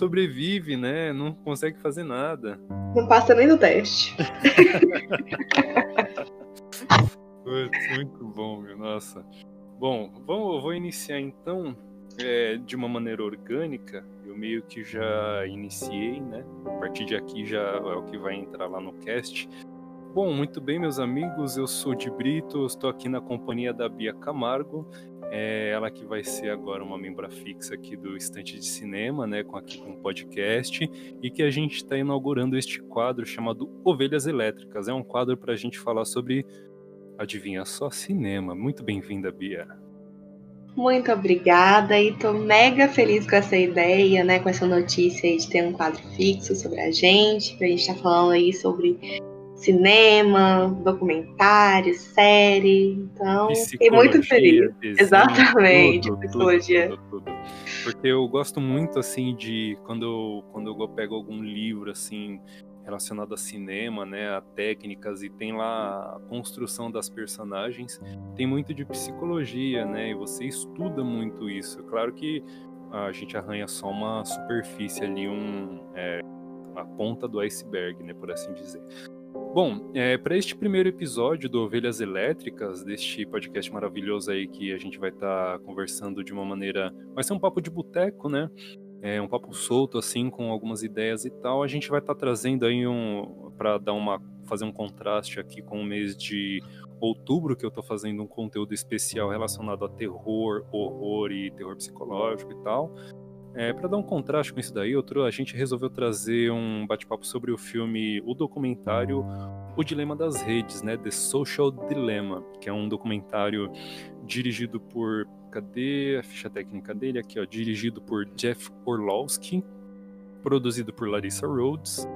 sobrevive, né? Não consegue fazer nada. Não passa nem no teste. Putz, muito bom, meu. Nossa. Bom, vamos, vou iniciar então é, de uma maneira orgânica. Eu meio que já iniciei, né? A partir de aqui já é o que vai entrar lá no cast. Bom, muito bem, meus amigos. Eu sou de Brito, estou aqui na companhia da Bia Camargo. É ela que vai ser agora uma membra fixa aqui do Estante de Cinema, né, com aqui com o podcast, e que a gente está inaugurando este quadro chamado Ovelhas Elétricas. É um quadro para a gente falar sobre, adivinha só, cinema. Muito bem-vinda, Bia. Muito obrigada e tô mega feliz com essa ideia, né, com essa notícia aí de ter um quadro fixo sobre a gente, pra gente estar tá falando aí sobre cinema, documentário, série. Então, fiquei muito feliz. Desenho, Exatamente, tudo, psicologia. Tudo, tudo, Porque eu gosto muito assim de quando eu, quando eu pego algum livro assim relacionado a cinema, né, a técnicas e tem lá a construção das personagens, tem muito de psicologia, né? E você estuda muito isso. Claro que a gente arranha só uma superfície ali, um é, a ponta do iceberg, né, por assim dizer. Bom, é, para este primeiro episódio do Ovelhas Elétricas, deste podcast maravilhoso aí que a gente vai estar tá conversando de uma maneira. Vai ser um papo de boteco, né? É um papo solto, assim, com algumas ideias e tal. A gente vai estar tá trazendo aí um. para dar uma. fazer um contraste aqui com o mês de outubro, que eu estou fazendo um conteúdo especial relacionado a terror, horror e terror psicológico e tal. É, para dar um contraste com isso daí, outro, a gente resolveu trazer um bate-papo sobre o filme, o documentário O Dilema das Redes, né? The Social Dilemma, que é um documentário dirigido por. Cadê a ficha técnica dele? Aqui, ó. Dirigido por Jeff Orlowski, produzido por Larissa Rhodes,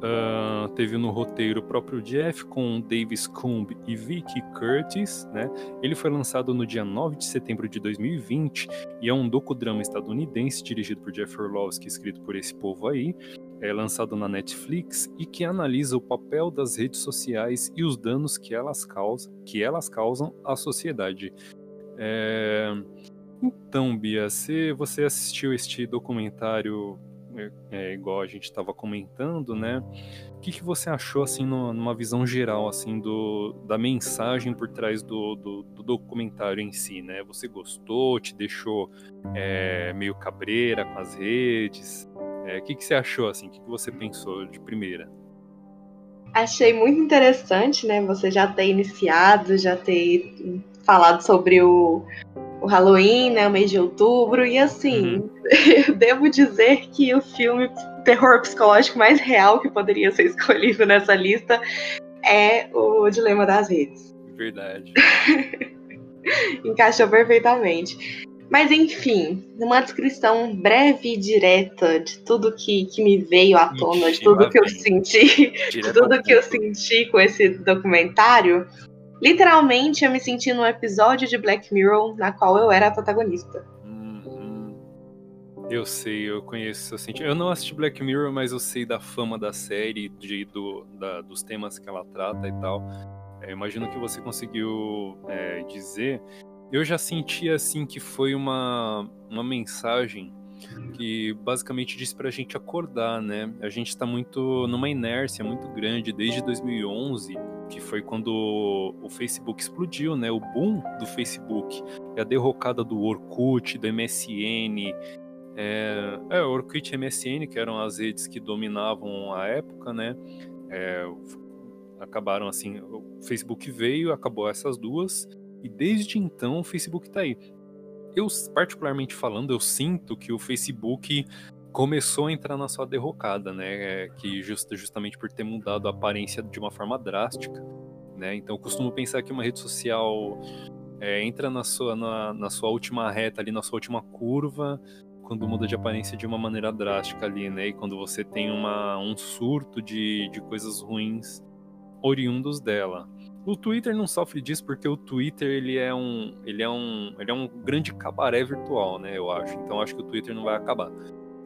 Uh, teve no roteiro o próprio Jeff com Davis Coombe e Vicky Curtis, né? Ele foi lançado no dia 9 de setembro de 2020 e é um docudrama estadunidense dirigido por Jeff Orlovsky, escrito por esse povo aí, é lançado na Netflix e que analisa o papel das redes sociais e os danos que elas causam, que elas causam à sociedade. É... Então, Bia, se você assistiu este documentário é, é, igual a gente estava comentando, né? O que, que você achou, assim, no, numa visão geral, assim, do, da mensagem por trás do, do, do documentário em si, né? Você gostou? Te deixou é, meio cabreira com as redes? É, o que, que você achou, assim? O que, que você pensou de primeira? Achei muito interessante, né? Você já ter iniciado, já ter falado sobre o, o Halloween, né, o mês de outubro, e assim, uhum. eu devo dizer que o filme terror psicológico mais real que poderia ser escolhido nessa lista é o Dilema das Redes. Verdade. Encaixou perfeitamente. Mas enfim, numa descrição breve e direta de tudo que, que me veio à tona, de tudo que eu senti, de tudo que eu senti com esse documentário, Literalmente, eu me senti num episódio de Black Mirror na qual eu era a protagonista. Uhum. Eu sei, eu conheço, eu senti. Eu não assisti Black Mirror, mas eu sei da fama da série, de, do, da, dos temas que ela trata e tal. É, imagino que você conseguiu é, dizer. Eu já senti assim que foi uma, uma mensagem que basicamente disse para a gente acordar, né? A gente está muito numa inércia muito grande desde 2011 que foi quando o Facebook explodiu, né? O boom do Facebook, a derrocada do Orkut, do MSN, é, é, Orkut e MSN, que eram as redes que dominavam a época, né? É, acabaram assim, o Facebook veio, acabou essas duas, e desde então o Facebook está aí. Eu, particularmente falando, eu sinto que o Facebook começou a entrar na sua derrocada, né? É, que just, justamente por ter mudado a aparência de uma forma drástica, né? Então eu costumo pensar que uma rede social é, entra na sua, na, na, sua última reta ali, na sua última curva, quando muda de aparência de uma maneira drástica ali, né? E quando você tem uma, um surto de, de coisas ruins oriundos dela. O Twitter não sofre disso porque o Twitter ele é um ele é um ele é um grande cabaré virtual, né? Eu acho. Então acho que o Twitter não vai acabar.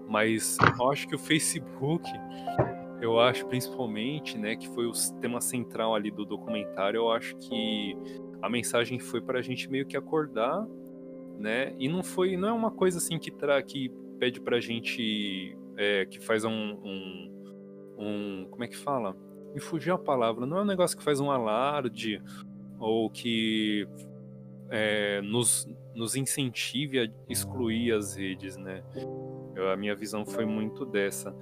Mas eu acho que o Facebook, eu acho principalmente, né, que foi o tema central ali do documentário, eu acho que a mensagem foi para a gente meio que acordar, né? E não foi, não é uma coisa assim que tra que pede pra gente, é, que faz um, um, um, como é que fala? Me fugiu a palavra, não é um negócio que faz um alarde, ou que é, nos, nos incentive a excluir as redes, né? Eu, a minha visão foi muito dessa.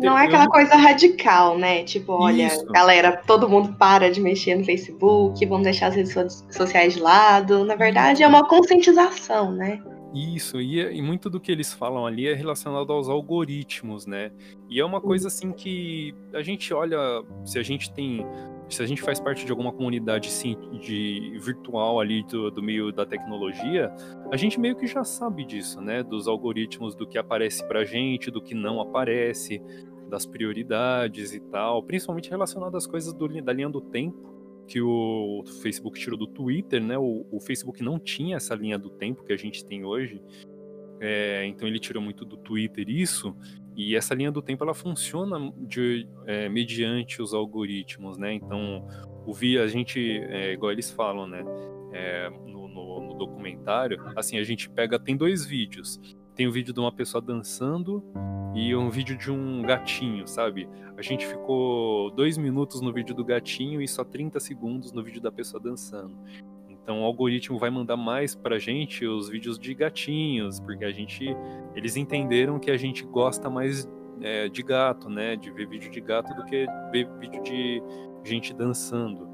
não é aquela eu... coisa radical, né? Tipo, olha, Isso. galera, todo mundo para de mexer no Facebook, vamos deixar as redes sociais de lado. Na verdade, é uma conscientização, né? Isso, e, e, muito do que eles falam ali é relacionado aos algoritmos, né? E é uma coisa assim que a gente olha, se a gente tem se a gente faz parte de alguma comunidade sim, de virtual ali do, do, meio da tecnologia, a gente meio que já sabe disso, né? Dos algoritmos, do que aparece pra gente, do que não aparece, das prioridades e tal, principalmente relacionado às coisas do, da linha do tempo que o Facebook tirou do Twitter, né? O, o Facebook não tinha essa linha do tempo que a gente tem hoje. É, então ele tirou muito do Twitter isso, e essa linha do tempo ela funciona de, é, mediante os algoritmos, né? Então o vi a gente, é, igual eles falam, né? É, no, no, no, documentário, assim a gente pega tem dois vídeos, tem um vídeo de uma pessoa dançando e um vídeo de um gatinho, sabe? A gente ficou dois minutos no vídeo do gatinho e só 30 segundos no vídeo da pessoa dançando. Então o algoritmo vai mandar mais pra gente os vídeos de gatinhos, porque a gente. Eles entenderam que a gente gosta mais é, de gato, né? De ver vídeo de gato do que ver vídeo de gente dançando.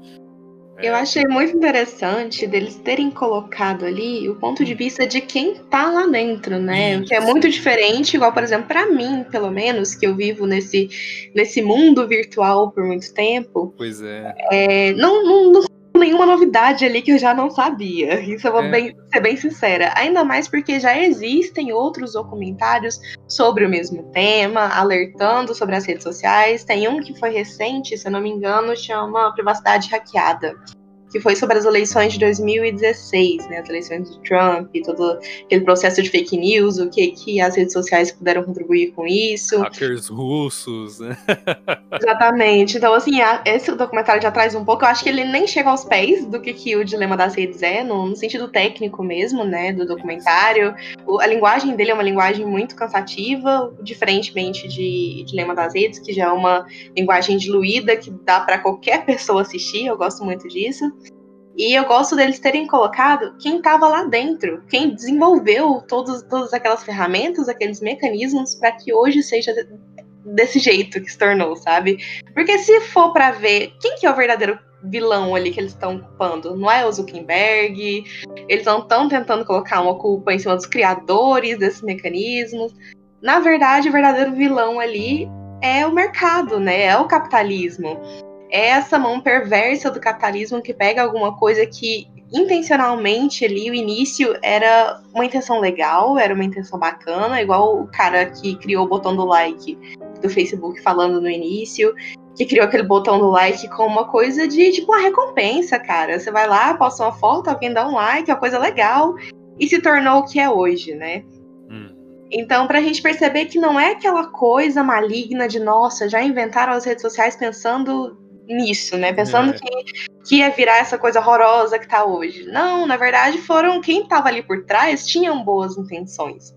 Eu é. achei muito interessante deles terem colocado ali o ponto de vista de quem tá lá dentro, né? O que é muito diferente, igual, por exemplo, para mim, pelo menos, que eu vivo nesse, nesse mundo virtual por muito tempo. Pois é. é não, não, não nenhuma novidade ali que eu já não sabia. Isso eu vou é. bem, ser bem sincera. Ainda mais porque já existem outros documentários sobre o mesmo tema, alertando sobre as redes sociais. Tem um que foi recente, se eu não me engano, chama Privacidade Hackeada que foi sobre as eleições de 2016, né, as eleições do Trump, e todo aquele processo de fake news, o que, que as redes sociais puderam contribuir com isso. Hackers russos, né? Exatamente. Então, assim, a, esse documentário já traz um pouco, eu acho que ele nem chega aos pés do que, que o Dilema das Redes é, no, no sentido técnico mesmo, né, do documentário. O, a linguagem dele é uma linguagem muito cansativa, diferentemente de Dilema das Redes, que já é uma linguagem diluída, que dá para qualquer pessoa assistir, eu gosto muito disso. E eu gosto deles terem colocado quem estava lá dentro, quem desenvolveu todos, todas aquelas ferramentas, aqueles mecanismos para que hoje seja desse jeito que se tornou, sabe? Porque se for para ver quem que é o verdadeiro vilão ali que eles estão ocupando, não é o Zuckerberg, eles não estão tentando colocar uma culpa em cima dos criadores desses mecanismos. Na verdade, o verdadeiro vilão ali é o mercado, né? É o capitalismo é essa mão perversa do capitalismo que pega alguma coisa que intencionalmente ali o início era uma intenção legal, era uma intenção bacana, igual o cara que criou o botão do like do Facebook falando no início, que criou aquele botão do like com uma coisa de tipo uma recompensa, cara. Você vai lá, posta uma foto, alguém dá um like, é uma coisa legal, e se tornou o que é hoje, né? Hum. Então, para a gente perceber que não é aquela coisa maligna de nossa, já inventaram as redes sociais pensando nisso, né? Pensando é. que, que ia virar essa coisa horrorosa que tá hoje. Não, na verdade, foram quem tava ali por trás tinham boas intenções.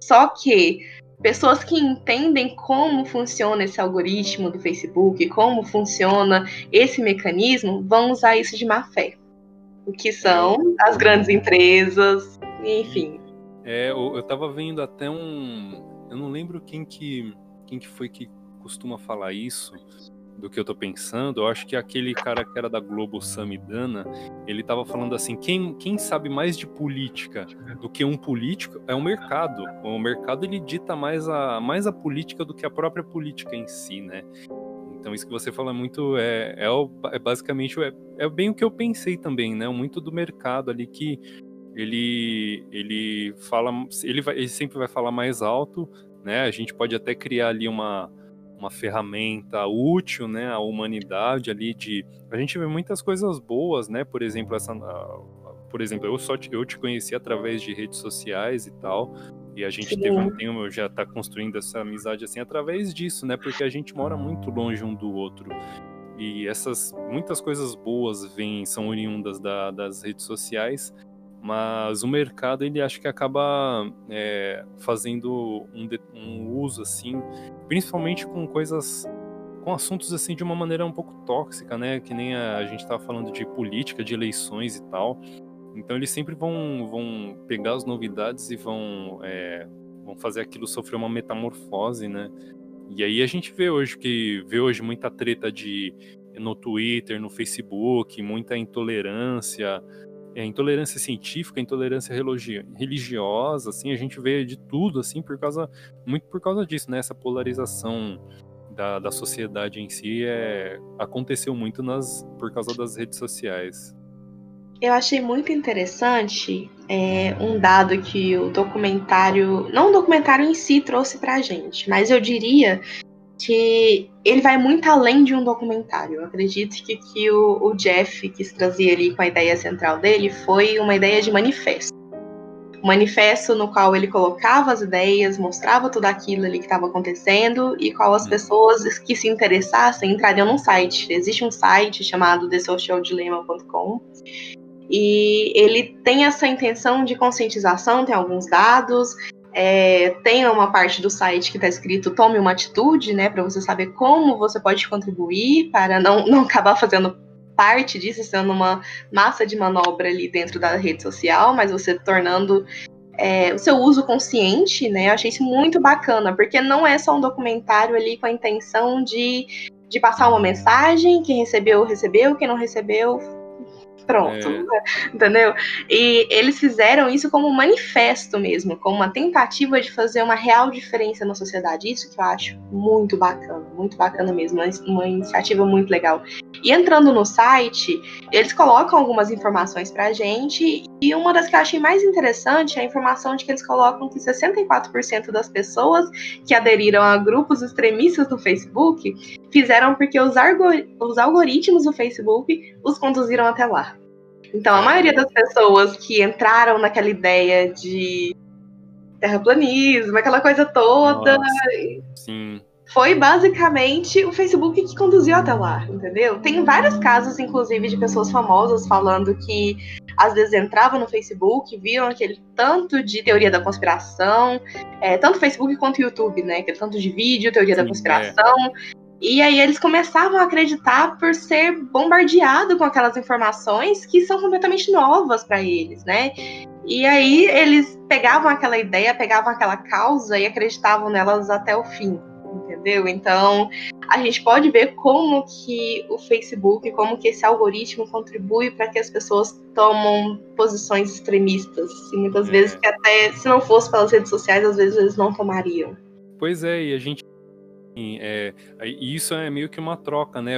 Só que pessoas que entendem como funciona esse algoritmo do Facebook, como funciona esse mecanismo, vão usar isso de má fé. O que são é. as grandes empresas, enfim. É, eu, eu tava vendo até um. Eu não lembro quem que, quem que foi que costuma falar isso, do que eu tô pensando, eu acho que aquele cara que era da Globo, Samidana, ele tava falando assim, quem, quem sabe mais de política do que um político é o mercado. O mercado ele dita mais a, mais a política do que a própria política em si, né? Então isso que você fala muito é, é, é basicamente é, é bem o que eu pensei também, né? Muito do mercado ali que ele ele fala ele, vai, ele sempre vai falar mais alto, né? A gente pode até criar ali uma uma ferramenta útil, né, à humanidade ali de a gente vê muitas coisas boas, né? Por exemplo, essa por exemplo, eu só te, eu te conheci através de redes sociais e tal, e a gente teve um tempo, já tá construindo essa amizade assim através disso, né? Porque a gente mora muito longe um do outro. E essas muitas coisas boas vêm são oriundas da, das redes sociais, mas o mercado ele acho que acaba é, fazendo um, um, uso assim, principalmente com coisas, com assuntos assim de uma maneira um pouco tóxica, né? Que nem a, a gente estava falando de política, de eleições e tal. Então eles sempre vão, vão pegar as novidades e vão, é, vão fazer aquilo sofrer uma metamorfose, né? E aí a gente vê hoje que vê hoje muita treta de no Twitter, no Facebook, muita intolerância, é, intolerância científica, intolerância religiosa, assim, a gente vê de tudo, assim, por causa, muito por causa disso, né, essa polarização da, da sociedade em si é, aconteceu muito nas, por causa das redes sociais. Eu achei muito interessante é, um dado que o documentário, não o documentário em si trouxe pra gente, mas eu diria que ele vai muito além de um documentário. Eu acredito que, que o, o Jeff quis trazer ali com a ideia central dele foi uma ideia de manifesto. Um manifesto no qual ele colocava as ideias, mostrava tudo aquilo ali que estava acontecendo e qual as pessoas que se interessassem entrariam num site. Existe um site chamado thesocialdilemma.com e ele tem essa intenção de conscientização, tem alguns dados, é, tem uma parte do site que está escrito tome uma atitude, né, para você saber como você pode contribuir para não, não acabar fazendo parte disso, sendo uma massa de manobra ali dentro da rede social, mas você tornando é, o seu uso consciente, né? Eu achei isso muito bacana, porque não é só um documentário ali com a intenção de, de passar uma mensagem, quem recebeu, recebeu, quem não recebeu, Pronto, é. entendeu? E eles fizeram isso como um manifesto mesmo, como uma tentativa de fazer uma real diferença na sociedade. Isso que eu acho muito bacana, muito bacana mesmo, uma iniciativa muito legal. E entrando no site, eles colocam algumas informações pra gente, e uma das que eu achei mais interessante é a informação de que eles colocam que 64% das pessoas que aderiram a grupos extremistas no Facebook fizeram porque os, os algoritmos do Facebook os conduziram até lá. Então, a maioria das pessoas que entraram naquela ideia de terraplanismo, aquela coisa toda. Nossa, sim. Foi basicamente o Facebook que conduziu até lá, entendeu? Tem vários casos, inclusive, de pessoas famosas falando que às vezes entravam no Facebook, viam aquele tanto de teoria da conspiração, é, tanto Facebook quanto YouTube, né? Aquele tanto de vídeo, teoria Sim, da conspiração. É. E aí eles começavam a acreditar por ser bombardeado com aquelas informações que são completamente novas para eles, né? E aí eles pegavam aquela ideia, pegavam aquela causa e acreditavam nelas até o fim, entendeu? Então, a gente pode ver como que o Facebook, como que esse algoritmo contribui para que as pessoas tomam posições extremistas, e muitas é. vezes que até se não fosse pelas redes sociais, às vezes eles não tomariam. Pois é, e a gente é, isso é meio que uma troca, né?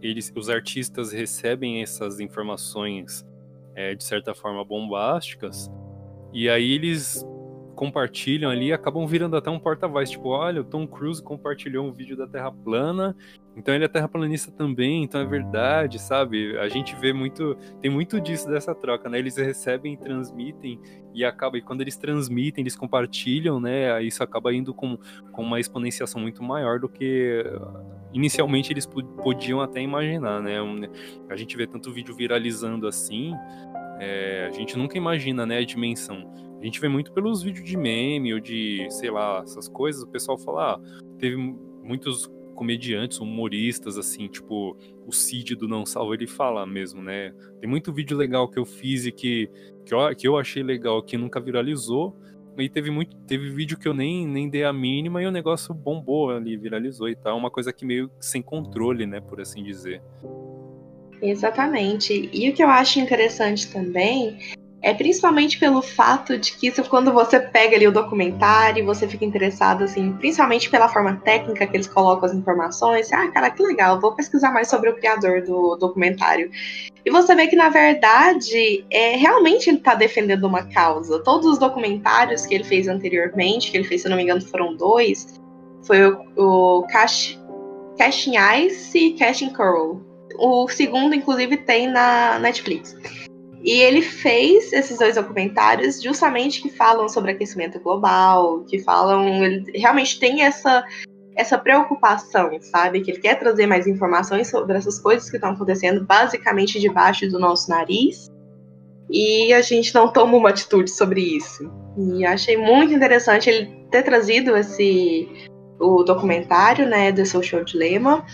Eles, os artistas recebem essas informações é, de certa forma bombásticas e aí eles compartilham ali acabam virando até um porta-voz. Tipo, olha, o Tom Cruise compartilhou um vídeo da Terra plana, então ele é terraplanista também, então é verdade, sabe? A gente vê muito, tem muito disso dessa troca, né? Eles recebem, transmitem e acaba, e quando eles transmitem, eles compartilham, né? Isso acaba indo com, com uma exponenciação muito maior do que inicialmente eles podiam até imaginar, né? A gente vê tanto vídeo viralizando assim, é, a gente nunca imagina, né, a dimensão. A gente vê muito pelos vídeos de meme ou de, sei lá, essas coisas, o pessoal fala, ah, teve muitos comediantes, humoristas, assim, tipo, o Cid do Não Salvo, ele fala mesmo, né? Tem muito vídeo legal que eu fiz e que, que, eu, que eu achei legal, que nunca viralizou, e teve muito teve vídeo que eu nem, nem dei a mínima e o negócio bombou ali, viralizou e tal, uma coisa que meio sem controle, né, por assim dizer. Exatamente. E o que eu acho interessante também é principalmente pelo fato de que isso, quando você pega ali o documentário, você fica interessado, assim, principalmente pela forma técnica que eles colocam as informações. Ah, cara, que legal, vou pesquisar mais sobre o criador do documentário. E você vê que, na verdade, é, realmente ele está defendendo uma causa. Todos os documentários que ele fez anteriormente, que ele fez, se não me engano, foram dois, foi o, o Cash, Cashing Ice e Cashing Coral. O segundo, inclusive, tem na Netflix. E ele fez esses dois documentários justamente que falam sobre aquecimento global, que falam. Ele realmente tem essa, essa preocupação, sabe? Que ele quer trazer mais informações sobre essas coisas que estão acontecendo basicamente debaixo do nosso nariz. e a gente não toma uma atitude sobre isso. E achei muito interessante ele ter trazido esse o documentário, né, The Social Dilemma,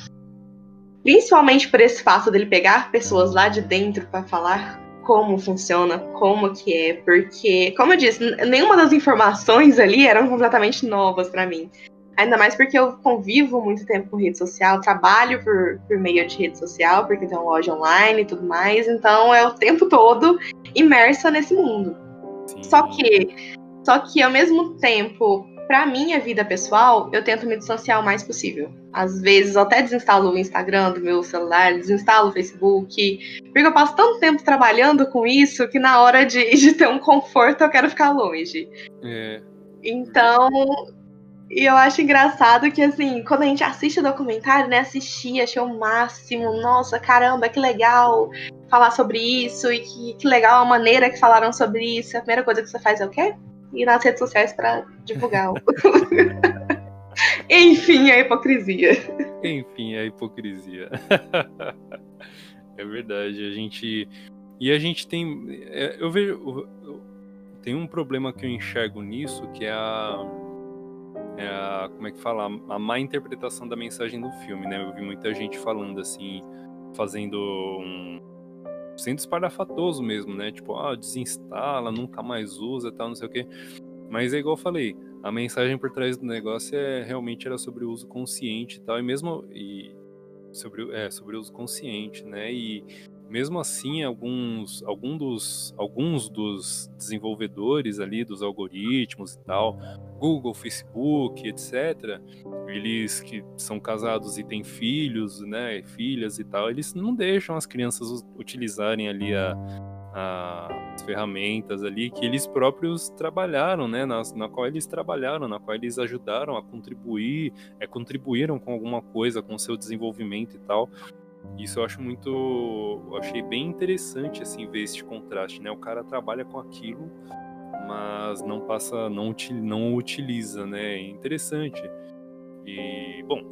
principalmente por esse fato dele pegar pessoas lá de dentro para falar como funciona, como que é, porque, como eu disse, nenhuma das informações ali eram completamente novas para mim. Ainda mais porque eu convivo muito tempo com rede social, trabalho por, por meio de rede social, porque tem uma loja online e tudo mais, então é o tempo todo imersa nesse mundo. Sim. Só que, só que ao mesmo tempo, para minha vida pessoal, eu tento me distanciar o mais possível. Às vezes eu até desinstalo o Instagram do meu celular, desinstalo o Facebook, porque eu passo tanto tempo trabalhando com isso que na hora de, de ter um conforto eu quero ficar longe. É. Então, e eu acho engraçado que, assim, quando a gente assiste o documentário, né, assistir, achei o máximo, nossa, caramba, que legal falar sobre isso, e que, que legal a maneira que falaram sobre isso. A primeira coisa que você faz é o quê? Ir nas redes sociais para divulgar. Enfim, a hipocrisia. Enfim, a hipocrisia. é verdade, a gente. E a gente tem. É, eu vejo. Tem um problema que eu enxergo nisso, que é a é a, como é que fala, a má interpretação da mensagem do filme, né? Eu vi muita gente falando assim, fazendo um sendo espalhafatoso mesmo, né? Tipo, ah, desinstala, nunca mais usa, tal, não sei o quê. Mas é igual eu falei, a mensagem por trás do negócio é realmente era sobre o uso consciente e tal, e mesmo e sobre é, sobre o uso consciente, né? E mesmo assim, alguns, algum dos, alguns dos desenvolvedores ali dos algoritmos e tal, Google, Facebook, etc., eles que são casados e têm filhos, né, filhas e tal, eles não deixam as crianças utilizarem ali a, a, as ferramentas ali que eles próprios trabalharam, né, na, na qual eles trabalharam, na qual eles ajudaram a contribuir, é, contribuíram com alguma coisa, com o seu desenvolvimento e tal. Isso eu acho muito. Eu achei bem interessante assim ver esse contraste, né? O cara trabalha com aquilo, mas não passa, não, não utiliza, né? É interessante. E, bom,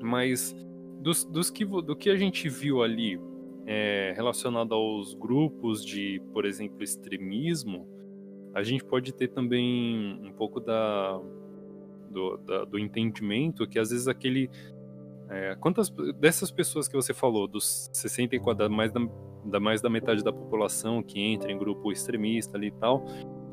mas dos, dos que, do que a gente viu ali é, relacionado aos grupos de, por exemplo, extremismo, a gente pode ter também um pouco da, do, da, do entendimento que às vezes aquele é, quantas dessas pessoas que você falou, dos 64, mais da, da, mais da metade da população que entra em grupo extremista ali e tal,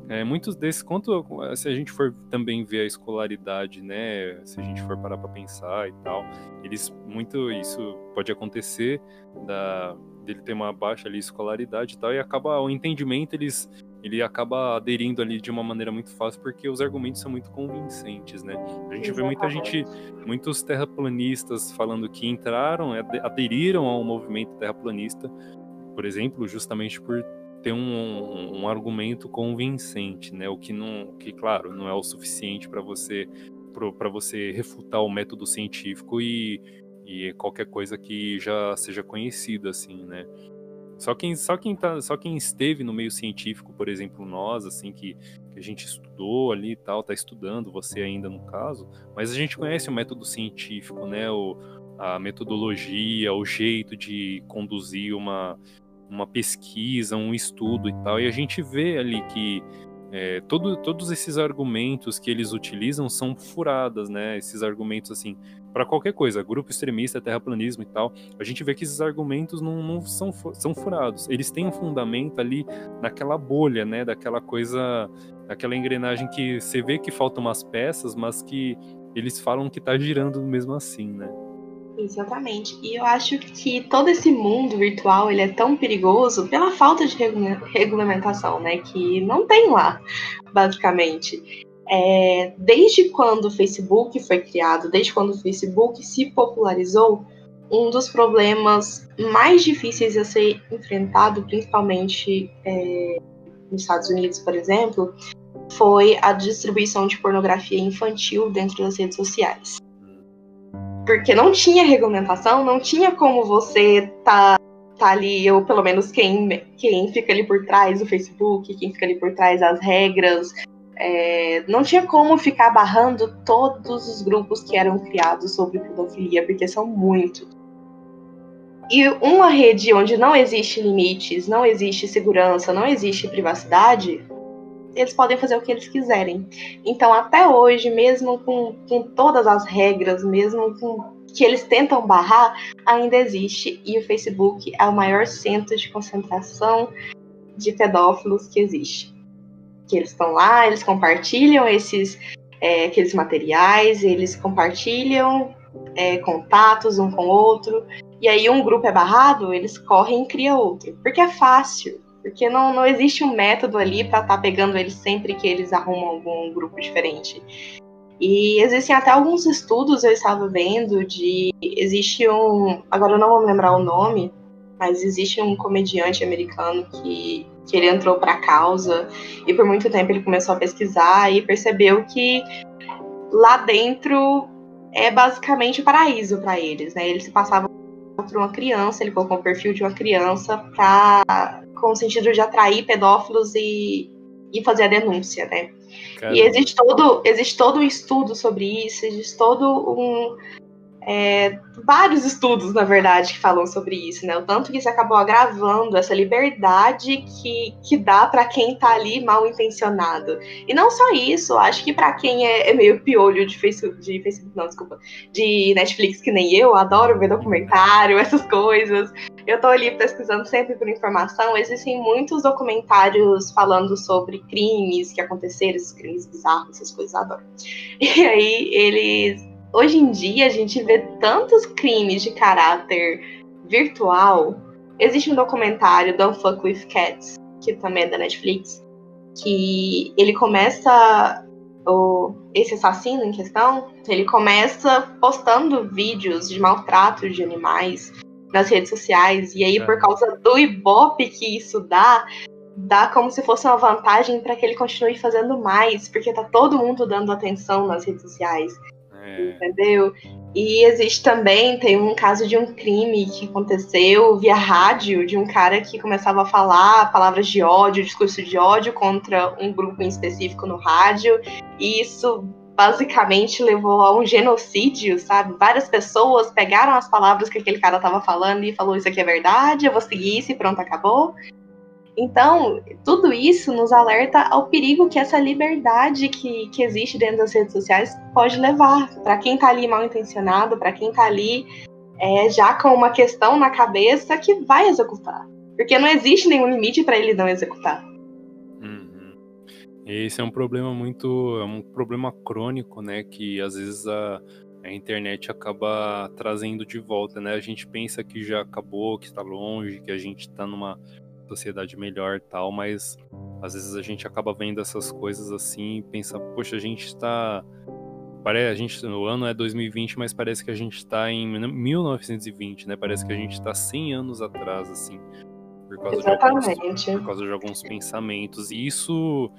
é, muitos desses, quanto se a gente for também ver a escolaridade, né, se a gente for parar para pensar e tal, eles muito isso pode acontecer da dele ter uma baixa ali escolaridade e tal e acaba o entendimento eles ele acaba aderindo ali de uma maneira muito fácil porque os argumentos são muito convincentes, né? A gente Exatamente. vê muita gente, muitos terraplanistas falando que entraram, aderiram ao movimento terraplanista, por exemplo, justamente por ter um, um argumento convincente, né? O que não, que claro, não é o suficiente para você para você refutar o método científico e, e qualquer coisa que já seja conhecida assim, né? Só quem, só quem tá, só quem esteve no meio científico, por exemplo, nós, assim, que, que a gente estudou ali e tal, tá estudando, você ainda no caso, mas a gente conhece o método científico, né? O, a metodologia, o jeito de conduzir uma, uma pesquisa, um estudo e tal, e a gente vê ali que é, todo, todos esses argumentos que eles utilizam são furadas, né? Esses argumentos, assim, para qualquer coisa, grupo extremista, terraplanismo e tal, a gente vê que esses argumentos não, não são, são furados. Eles têm um fundamento ali naquela bolha, né? Daquela coisa, daquela engrenagem que você vê que faltam umas peças, mas que eles falam que tá girando mesmo assim, né? Exatamente. E eu acho que todo esse mundo virtual ele é tão perigoso pela falta de regulamentação, né? Que não tem lá, basicamente. É, desde quando o Facebook foi criado, desde quando o Facebook se popularizou, um dos problemas mais difíceis a ser enfrentado, principalmente é, nos Estados Unidos, por exemplo, foi a distribuição de pornografia infantil dentro das redes sociais porque não tinha regulamentação, não tinha como você tá, tá ali, ou pelo menos quem, quem fica ali por trás do Facebook, quem fica ali por trás das regras, é, não tinha como ficar barrando todos os grupos que eram criados sobre pedofilia, porque são muitos. e uma rede onde não existe limites, não existe segurança, não existe privacidade, eles podem fazer o que eles quiserem. Então, até hoje, mesmo com, com todas as regras, mesmo com que eles tentam barrar, ainda existe. E o Facebook é o maior centro de concentração de pedófilos que existe. Que eles estão lá, eles compartilham esses é, aqueles materiais, eles compartilham é, contatos um com o outro. E aí um grupo é barrado, eles correm e criam outro. Porque é fácil. Porque não, não existe um método ali para estar tá pegando eles sempre que eles arrumam algum grupo diferente. E existem até alguns estudos, eu estava vendo, de. Existe um. Agora eu não vou me lembrar o nome, mas existe um comediante americano que, que ele entrou para a causa e por muito tempo ele começou a pesquisar e percebeu que lá dentro é basicamente o paraíso para eles, né? Eles se passavam por uma criança, ele colocou o perfil de uma criança para com o sentido de atrair pedófilos e, e fazer a denúncia, né? Caramba. E existe todo, existe todo um estudo sobre isso, existe todo um, é, vários estudos, na verdade, que falam sobre isso, né? O tanto que isso acabou agravando essa liberdade que, que dá para quem está ali mal intencionado. E não só isso, acho que para quem é, é, meio piolho de Facebook, de Facebook, não, desculpa, de Netflix, que nem eu, adoro ver documentário, essas coisas. Eu tô ali pesquisando sempre por informação. Existem muitos documentários falando sobre crimes que aconteceram, esses crimes bizarros, essas coisas, adoro. E aí eles hoje em dia a gente vê tantos crimes de caráter virtual. Existe um documentário, Don't Fuck With Cats, que também é da Netflix, que ele começa o, esse assassino em questão, ele começa postando vídeos de maltrato de animais nas redes sociais e aí é. por causa do ibope que isso dá, dá como se fosse uma vantagem para que ele continue fazendo mais, porque tá todo mundo dando atenção nas redes sociais. É. Entendeu? E existe também, tem um caso de um crime que aconteceu via rádio, de um cara que começava a falar palavras de ódio, discurso de ódio contra um grupo em específico no rádio, e isso basicamente levou a um genocídio, sabe? Várias pessoas pegaram as palavras que aquele cara estava falando e falou isso aqui é verdade, eu vou seguir isso e pronto, acabou. Então, tudo isso nos alerta ao perigo que essa liberdade que, que existe dentro das redes sociais pode levar para quem está ali mal intencionado, para quem está ali é, já com uma questão na cabeça que vai executar. Porque não existe nenhum limite para ele não executar. Uhum. Esse é um problema muito. É um problema crônico, né? Que às vezes a, a internet acaba trazendo de volta, né? A gente pensa que já acabou, que está longe, que a gente está numa sociedade melhor tal, mas às vezes a gente acaba vendo essas coisas assim e pensa, poxa, a gente está parece a gente o ano é 2020, mas parece que a gente está em 1920, né? Parece que a gente está 100 anos atrás assim. Por causa, Exatamente. de alguns, por causa de alguns pensamentos. E isso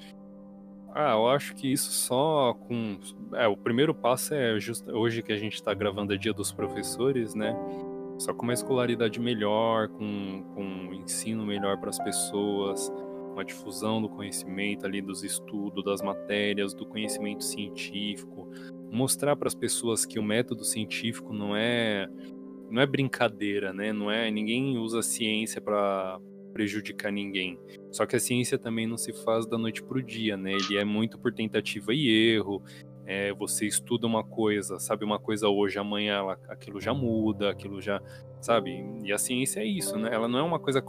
ah, eu acho que isso só com. É, o primeiro passo é just... hoje que a gente está gravando é dia dos professores, né? Só com uma escolaridade melhor, com, com um ensino melhor para as pessoas, uma difusão do conhecimento ali, dos estudos, das matérias, do conhecimento científico, mostrar para as pessoas que o método científico não é não é brincadeira, né? Não é ninguém usa a ciência para prejudicar ninguém. Só que a ciência também não se faz da noite para o dia, né? Ele é muito por tentativa e erro. É, você estuda uma coisa, sabe uma coisa hoje, amanhã ela, aquilo já muda, aquilo já, sabe? E a ciência é isso, né? Ela não é uma coisa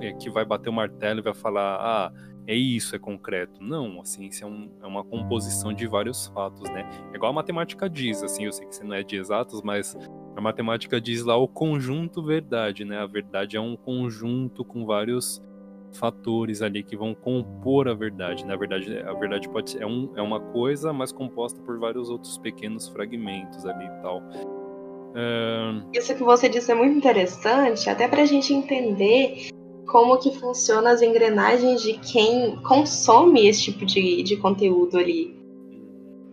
é, que vai bater o martelo e vai falar, ah, é isso, é concreto. Não, a ciência é, um, é, uma composição de vários fatos, né? É igual a matemática diz, assim, eu sei que você não é de exatos, mas a matemática diz lá o conjunto verdade, né? A verdade é um conjunto com vários fatores ali que vão compor a verdade. Na verdade, a verdade pode ser é, um, é uma coisa, mas composta por vários outros pequenos fragmentos ali e tal. Uh... Isso que você disse é muito interessante, até para a gente entender como que funcionam as engrenagens de quem consome esse tipo de, de conteúdo ali,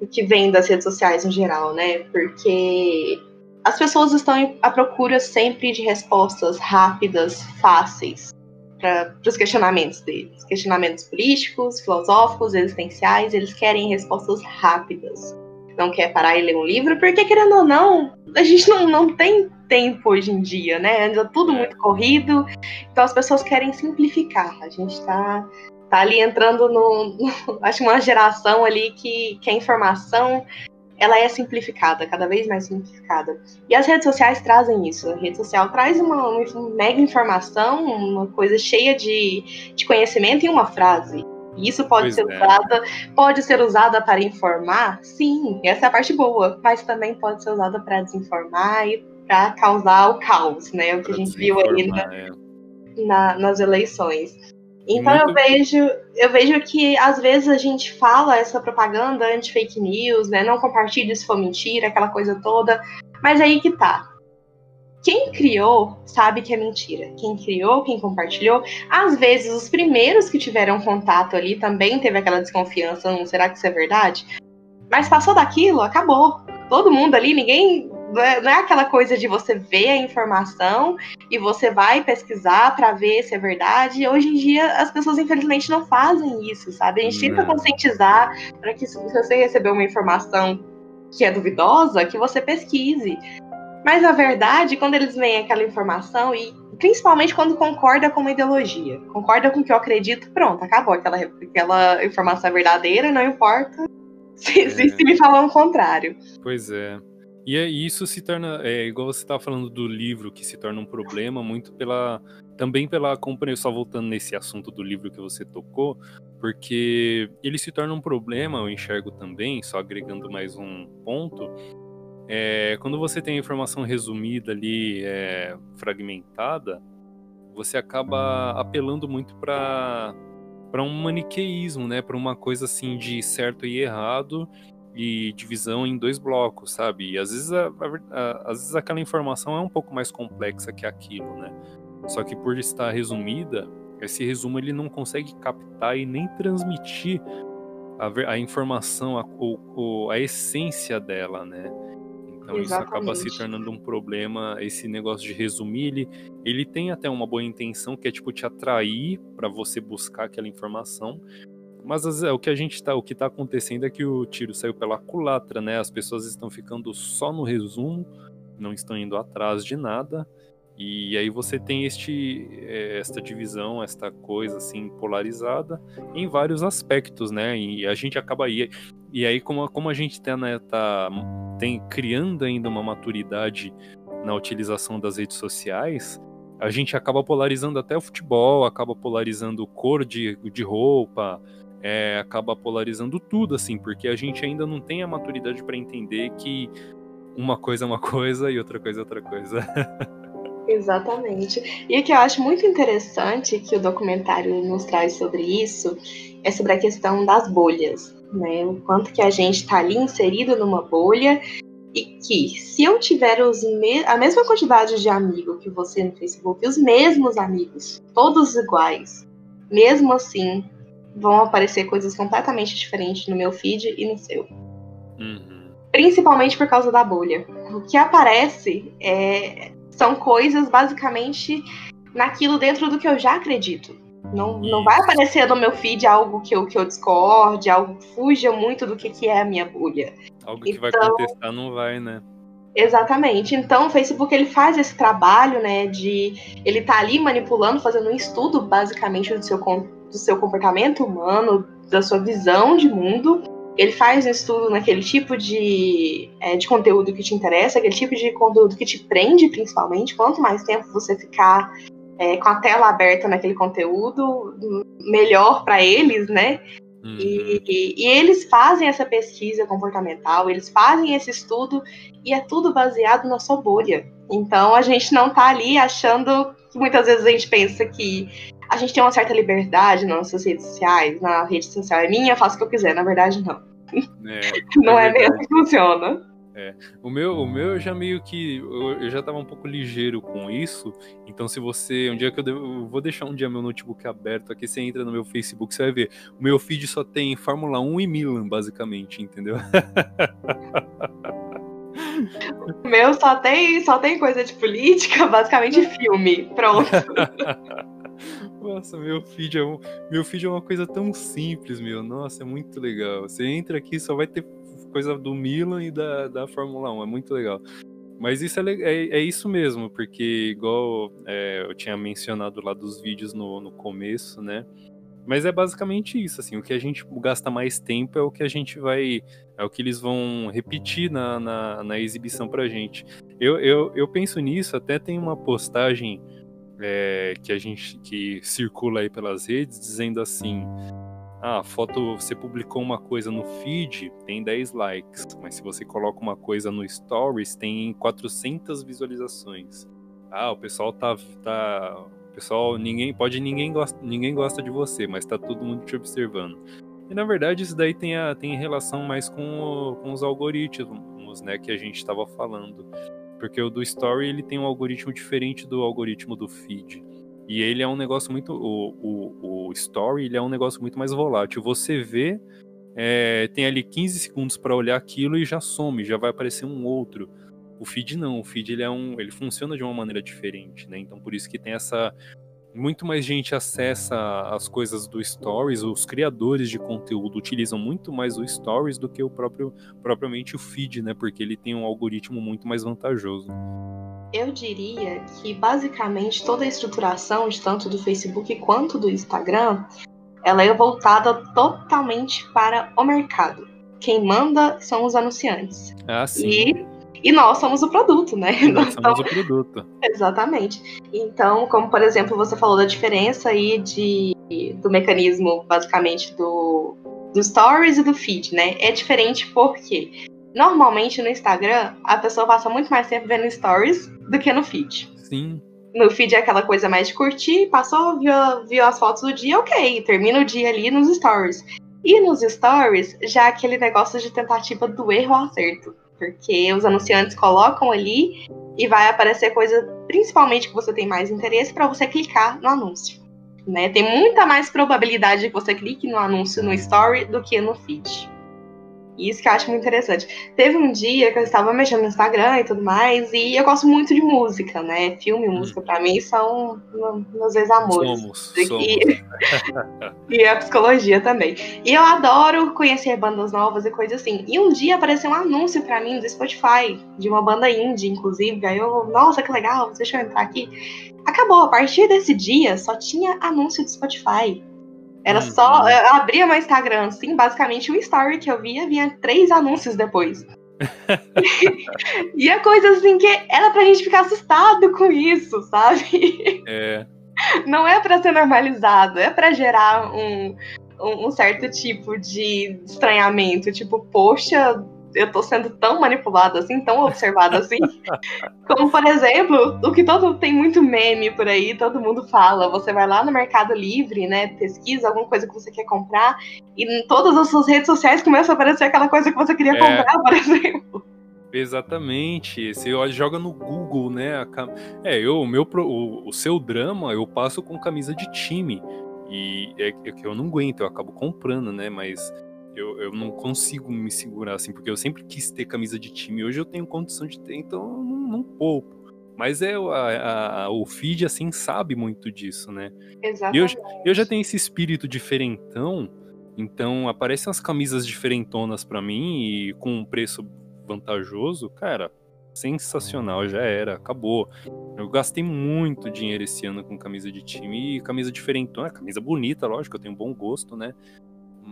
o que vem das redes sociais em geral, né? Porque as pessoas estão à procura sempre de respostas rápidas, fáceis para os questionamentos deles. Questionamentos políticos, filosóficos, existenciais, eles querem respostas rápidas. não quer parar e ler um livro, porque querendo ou não, a gente não, não tem tempo hoje em dia, né? Anda tudo é. muito corrido, então as pessoas querem simplificar. A gente está tá ali entrando no, no, acho uma geração ali que, que a informação ela é simplificada, cada vez mais simplificada. E as redes sociais trazem isso. A rede social traz uma, uma mega informação, uma coisa cheia de, de conhecimento em uma frase. E isso pode pois ser é. usada, pode ser usada para informar, sim, essa é a parte boa, mas também pode ser usada para desinformar e para causar o caos, né? O que a gente viu aí na, é. na, nas eleições. Então Muito... eu vejo, eu vejo que às vezes a gente fala essa propaganda anti-fake news, né? Não compartilhe se for mentira, aquela coisa toda. Mas aí que tá. Quem criou sabe que é mentira. Quem criou, quem compartilhou, às vezes os primeiros que tiveram contato ali também teve aquela desconfiança, não será que isso é verdade? Mas passou daquilo, acabou. Todo mundo ali, ninguém não é aquela coisa de você ver a informação e você vai pesquisar para ver se é verdade. Hoje em dia as pessoas infelizmente não fazem isso, sabe? A gente tenta conscientizar para que se você receber uma informação que é duvidosa, que você pesquise. Mas na verdade, quando eles veem aquela informação e principalmente quando concorda com uma ideologia, concorda com o que eu acredito, pronto, acabou aquela, aquela informação é verdadeira, não importa se, é. se me falar o contrário. Pois é. E é, isso se torna, é, igual você estava falando do livro, que se torna um problema muito pela, também pela companhia, só voltando nesse assunto do livro que você tocou, porque ele se torna um problema, eu enxergo também, só agregando mais um ponto, é, quando você tem a informação resumida ali, é, fragmentada, você acaba apelando muito para para um maniqueísmo, né, para uma coisa assim de certo e errado, e divisão em dois blocos, sabe? E às vezes, a, a, às vezes aquela informação é um pouco mais complexa que aquilo, né? Só que por estar resumida, esse resumo ele não consegue captar e nem transmitir a, a informação, a, o, a essência dela, né? Então Exatamente. isso acaba se tornando um problema. Esse negócio de resumir, ele, ele tem até uma boa intenção, que é tipo te atrair para você buscar aquela informação, mas é, o que a gente tá, o que tá acontecendo é que o tiro saiu pela culatra, né? As pessoas estão ficando só no resumo, não estão indo atrás de nada. E aí você tem este, é, esta divisão, esta coisa assim polarizada em vários aspectos, né? E a gente acaba aí e aí como, como a gente tá, né, tá tem criando ainda uma maturidade na utilização das redes sociais, a gente acaba polarizando até o futebol, acaba polarizando cor de, de roupa, é, acaba polarizando tudo, assim, porque a gente ainda não tem a maturidade para entender que uma coisa é uma coisa e outra coisa é outra coisa. Exatamente. E o que eu acho muito interessante que o documentário nos traz sobre isso é sobre a questão das bolhas, né? O quanto que a gente está ali inserido numa bolha e que se eu tiver os me a mesma quantidade de amigos que você no Facebook, os mesmos amigos, todos iguais, mesmo assim, vão aparecer coisas completamente diferentes no meu feed e no seu. Uhum. Principalmente por causa da bolha. O que aparece é, são coisas basicamente naquilo dentro do que eu já acredito. Não, não vai aparecer no meu feed algo que eu, que eu discorde, algo que fuja muito do que, que é a minha bolha. Algo que então, vai contestar não vai, né? Exatamente. Então, o Facebook ele faz esse trabalho, né, de ele tá ali manipulando, fazendo um estudo basicamente do seu do seu comportamento humano, da sua visão de mundo. Ele faz um estudo naquele tipo de, é, de conteúdo que te interessa, aquele tipo de conteúdo que te prende, principalmente. Quanto mais tempo você ficar é, com a tela aberta naquele conteúdo, melhor para eles, né? Uhum. E, e, e, eles fazem essa pesquisa comportamental, eles fazem esse estudo e é tudo baseado na sua bolha. Então a gente não tá ali achando que muitas vezes a gente pensa que a gente tem uma certa liberdade nas nossas redes sociais, na rede social é minha, faço o que eu quiser, na verdade não. É, não é, é mesmo que funciona. É. O meu, o meu já meio que. Eu, já tava um pouco ligeiro com isso. Então, se você. Um dia que eu, devo, eu, vou deixar um dia meu notebook aberto aqui, você entra no meu Facebook, você vai ver. O meu feed só tem Fórmula 1 e Milan, basicamente, entendeu? O meu só tem, só tem coisa de política, basicamente filme. Pronto. Nossa, meu feed, é um, meu feed é uma coisa tão simples, meu. Nossa, é muito legal. Você entra aqui só vai ter coisa do Milan e da, da Fórmula 1, é muito legal. Mas isso é, é, é isso mesmo, porque igual é, eu tinha mencionado lá dos vídeos no, no começo, né? Mas é basicamente isso, assim, o que a gente gasta mais tempo é o que a gente vai. É o que eles vão repetir na, na, na exibição pra gente. Eu, eu, eu penso nisso, até tem uma postagem é, que a gente que circula aí pelas redes dizendo assim. Ah, foto, você publicou uma coisa no feed, tem 10 likes, mas se você coloca uma coisa no stories, tem 400 visualizações. Ah, o pessoal tá, tá pessoal, ninguém pode ninguém gosta, ninguém gosta de você, mas tá todo mundo te observando. E na verdade isso daí tem, a, tem relação mais com, o, com os algoritmos, né, que a gente estava falando. Porque o do Story ele tem um algoritmo diferente do algoritmo do feed. E ele é um negócio muito. O, o, o Story ele é um negócio muito mais volátil. Você vê, é, tem ali 15 segundos para olhar aquilo e já some, já vai aparecer um outro. O feed não, o feed ele é um, ele funciona de uma maneira diferente, né? Então por isso que tem essa muito mais gente acessa as coisas do Stories, os criadores de conteúdo utilizam muito mais o Stories do que o próprio propriamente o feed, né? Porque ele tem um algoritmo muito mais vantajoso. Eu diria que basicamente toda a estruturação, de tanto do Facebook quanto do Instagram, ela é voltada totalmente para o mercado. Quem manda são os anunciantes. Ah, sim. E e nós somos o produto, né? E nós somos o produto. Exatamente. Então, como por exemplo, você falou da diferença aí de, do mecanismo, basicamente, do, do Stories e do Feed, né? É diferente porque normalmente no Instagram a pessoa passa muito mais tempo vendo Stories do que no Feed. Sim. No feed é aquela coisa mais de curtir, passou, viu, viu as fotos do dia, ok, termina o dia ali nos stories. E nos stories, já aquele negócio de tentativa do erro ao acerto porque os anunciantes colocam ali e vai aparecer coisa, principalmente que você tem mais interesse, para você clicar no anúncio. Né? Tem muita mais probabilidade de que você clique no anúncio no story do que no feed. Isso que eu acho muito interessante. Teve um dia que eu estava mexendo no Instagram e tudo mais, e eu gosto muito de música, né? Filme e hum. música, para mim, são meus ex-amores. Somos, e, somos. e a psicologia também. E eu adoro conhecer bandas novas e coisas assim. E um dia apareceu um anúncio para mim do Spotify, de uma banda indie, inclusive. Aí eu, nossa, que legal, deixa eu entrar aqui. Acabou, a partir desse dia só tinha anúncio do Spotify. Era uhum. só. Eu abria meu Instagram, assim, basicamente um story que eu via, vinha três anúncios depois. e é coisa assim que era pra gente ficar assustado com isso, sabe? É. Não é para ser normalizado, é para gerar um, um, um, certo tipo de estranhamento. Tipo, poxa, eu tô sendo tão manipulada assim, tão observada assim. Como, por exemplo, o que todo tem muito meme por aí, todo mundo fala. Você vai lá no Mercado Livre, né? Pesquisa alguma coisa que você quer comprar, e em todas as suas redes sociais começa a aparecer aquela coisa que você queria é. comprar, por exemplo. Exatamente. Você joga no Google, né? Cam... É, eu, o meu o, o seu drama eu passo com camisa de time. E é, é que eu não aguento, eu acabo comprando, né? Mas eu, eu não consigo me segurar assim, porque eu sempre quis ter camisa de time. Hoje eu tenho condição de ter, então eu não, não poupo. Mas é a, a, o feed, assim, sabe muito disso, né? Exatamente. Eu, eu já tenho esse espírito diferentão, então aparecem as camisas diferentonas para mim e com um preço vantajoso, cara, sensacional, já era, acabou. Eu gastei muito dinheiro esse ano com camisa de time e camisa diferentona, camisa bonita, lógico, eu tenho bom gosto, né?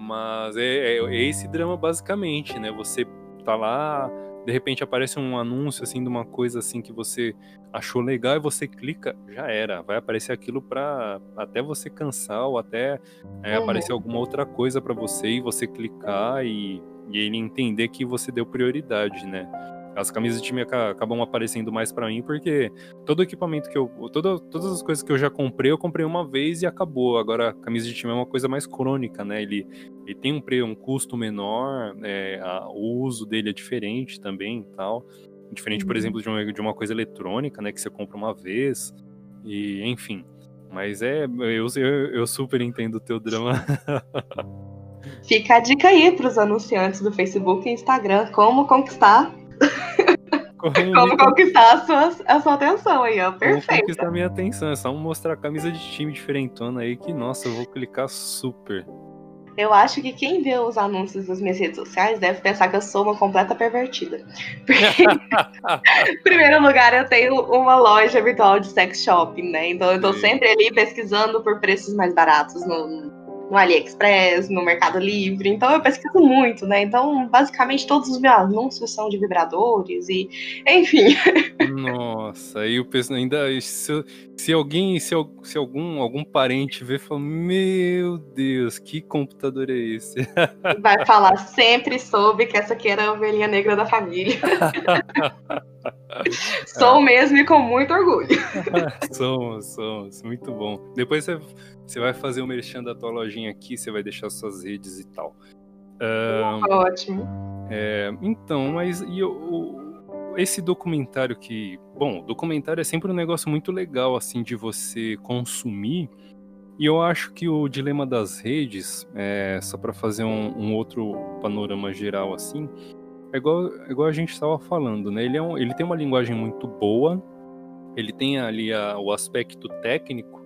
Mas é, é, é, esse drama basicamente, né? Você tá lá, de repente aparece um anúncio assim de uma coisa assim que você achou legal e você clica, já era. Vai aparecer aquilo para até você cansar ou até é, uhum. aparecer alguma outra coisa para você e você clicar e, e ele entender que você deu prioridade, né? As camisas de time acabam aparecendo mais para mim porque todo o equipamento que eu. Todo, todas as coisas que eu já comprei, eu comprei uma vez e acabou. Agora, a camisa de time é uma coisa mais crônica, né? Ele, ele tem um, um custo menor, é, a, o uso dele é diferente também tal. Diferente, por uhum. exemplo, de uma, de uma coisa eletrônica, né? Que você compra uma vez. E, enfim. Mas é. Eu, eu, eu super entendo o teu drama. Fica a dica aí para os anunciantes do Facebook e Instagram como conquistar como conquistar a sua, a sua atenção aí, ó. Perfeito. Como conquistar a minha atenção. É só mostrar a camisa de time diferentona aí que, nossa, eu vou clicar super. Eu acho que quem vê os anúncios das minhas redes sociais deve pensar que eu sou uma completa pervertida. Porque, em primeiro lugar, eu tenho uma loja virtual de sex shopping, né? Então eu tô sempre ali pesquisando por preços mais baratos no, no AliExpress, no Mercado Livre. Então eu pesquiso muito, né? Então, basicamente, todos os meus anúncios são de vibradores e, enfim. Nossa, aí o pessoal ainda. Se, se alguém, se, se, algum, algum parente ver, fala: Meu Deus, que computador é esse? Vai falar, sempre soube que essa aqui era a ovelhinha negra da família. Sou é. mesmo e com muito orgulho. somos, somos. Muito bom. Depois você, você vai fazer o merchan da tua lojinha aqui, você vai deixar suas redes e tal. Um, Ótimo. É, então, mas e o, esse documentário que. Bom, documentário é sempre um negócio muito legal, assim, de você consumir. E eu acho que o dilema das redes, é, só para fazer um, um outro panorama geral, assim, é igual, é igual a gente estava falando, né? Ele, é um, ele tem uma linguagem muito boa, ele tem ali a, o aspecto técnico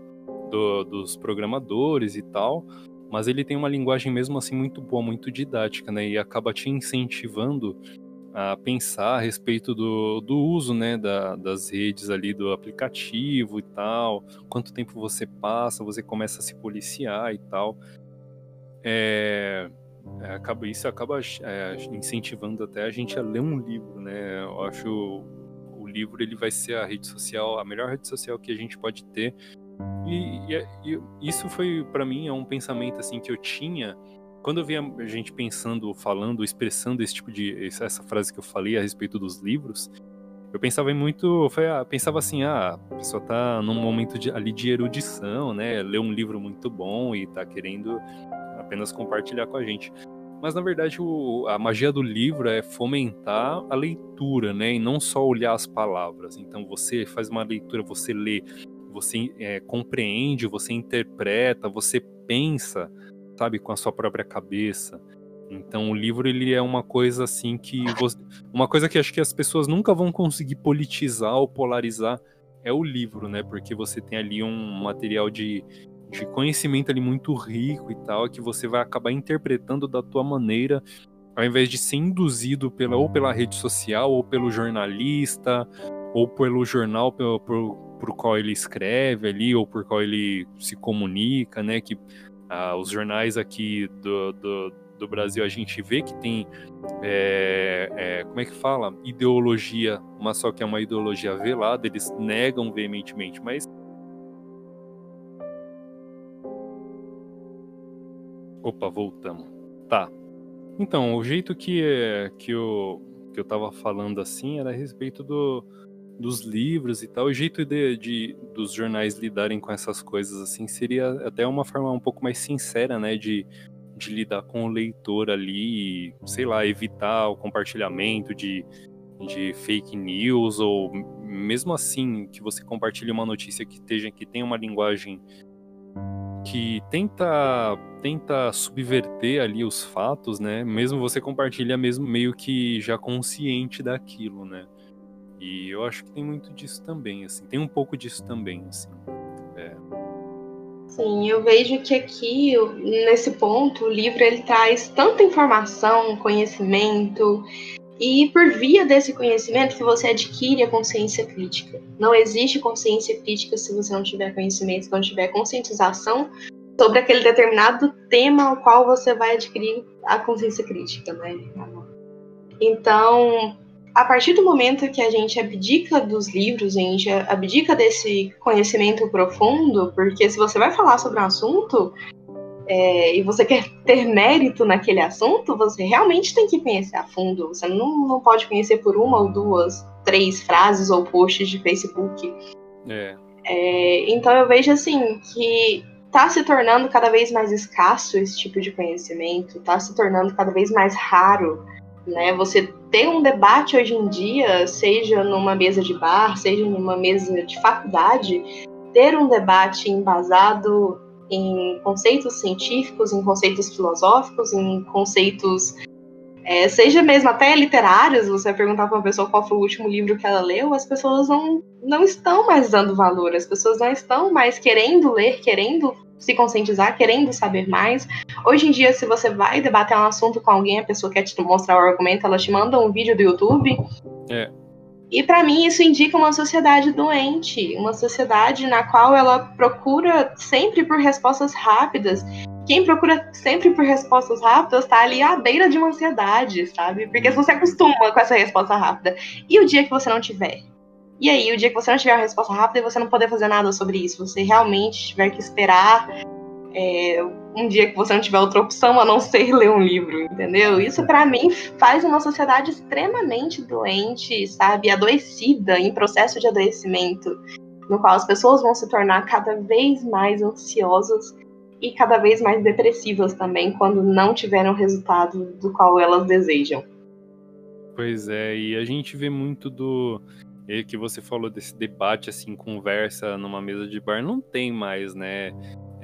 do, dos programadores e tal, mas ele tem uma linguagem mesmo assim muito boa, muito didática, né? E acaba te incentivando a pensar a respeito do, do uso, né, da, das redes ali, do aplicativo e tal, quanto tempo você passa, você começa a se policiar e tal. É, é, acaba, isso acaba é, incentivando até a gente a ler um livro, né? Eu acho o, o livro ele vai ser a rede social, a melhor rede social que a gente pode ter. E, e, é, e isso foi para mim é um pensamento assim que eu tinha quando eu via a gente pensando, falando, expressando esse tipo de essa frase que eu falei a respeito dos livros. Eu pensava em muito, foi, ah, pensava assim, ah, a pessoa tá num momento de, ali de erudição, né? Leu um livro muito bom e tá querendo apenas compartilhar com a gente. Mas na verdade o, a magia do livro é fomentar a leitura, né? E não só olhar as palavras. Então você faz uma leitura, você lê, você é, compreende, você interpreta, você pensa, sabe, com a sua própria cabeça. Então o livro ele é uma coisa assim que você, uma coisa que acho que as pessoas nunca vão conseguir politizar ou polarizar é o livro, né? Porque você tem ali um material de de conhecimento ali muito rico e tal, que você vai acabar interpretando da tua maneira, ao invés de ser induzido pela, ou pela rede social, ou pelo jornalista, ou pelo jornal por, por, por qual ele escreve ali, ou por qual ele se comunica, né? Que ah, os jornais aqui do, do, do, Brasil a gente vê que tem, é, é, como é que fala? Ideologia, mas só que é uma ideologia velada, eles negam veementemente, mas Opa, voltamos. Tá. Então, o jeito que, que, eu, que eu tava falando assim era a respeito do, dos livros e tal. O jeito de, de, dos jornais lidarem com essas coisas assim seria até uma forma um pouco mais sincera, né? De, de lidar com o leitor ali e, sei lá, evitar o compartilhamento de, de fake news ou mesmo assim que você compartilhe uma notícia que, esteja, que tenha uma linguagem que tenta tenta subverter ali os fatos, né? Mesmo você compartilha mesmo meio que já consciente daquilo, né? E eu acho que tem muito disso também, assim. Tem um pouco disso também, assim. É. Sim, eu vejo que aqui, nesse ponto, o livro ele traz tanta informação, conhecimento, e por via desse conhecimento que você adquire a consciência crítica. Não existe consciência crítica se você não tiver conhecimento, se não tiver conscientização sobre aquele determinado tema ao qual você vai adquirir a consciência crítica, né? Então, a partir do momento que a gente abdica dos livros, a gente abdica desse conhecimento profundo, porque se você vai falar sobre um assunto, é, e você quer ter mérito naquele assunto, você realmente tem que conhecer a fundo. Você não, não pode conhecer por uma ou duas, três frases ou posts de Facebook. É. É, então eu vejo assim que está se tornando cada vez mais escasso esse tipo de conhecimento, está se tornando cada vez mais raro. Né? Você ter um debate hoje em dia, seja numa mesa de bar, seja numa mesa de faculdade, ter um debate embasado em conceitos científicos, em conceitos filosóficos, em conceitos, é, seja mesmo até literários, você perguntar para uma pessoa qual foi o último livro que ela leu, as pessoas não, não estão mais dando valor, as pessoas não estão mais querendo ler, querendo se conscientizar, querendo saber mais. Hoje em dia, se você vai debater um assunto com alguém, a pessoa quer te mostrar o argumento, ela te manda um vídeo do YouTube. É. E para mim isso indica uma sociedade doente, uma sociedade na qual ela procura sempre por respostas rápidas. Quem procura sempre por respostas rápidas está ali à beira de uma ansiedade, sabe? Porque você acostuma com essa resposta rápida. E o dia que você não tiver? E aí, o dia que você não tiver uma resposta rápida e você não poder fazer nada sobre isso, você realmente tiver que esperar é, um dia que você não tiver outra opção a não ser ler um livro, entendeu? Isso para mim faz uma sociedade extremamente doente, sabe, adoecida, em processo de adoecimento, no qual as pessoas vão se tornar cada vez mais ansiosas e cada vez mais depressivas também quando não tiveram o resultado do qual elas desejam. Pois é, e a gente vê muito do que você falou desse debate assim, conversa numa mesa de bar, não tem mais, né?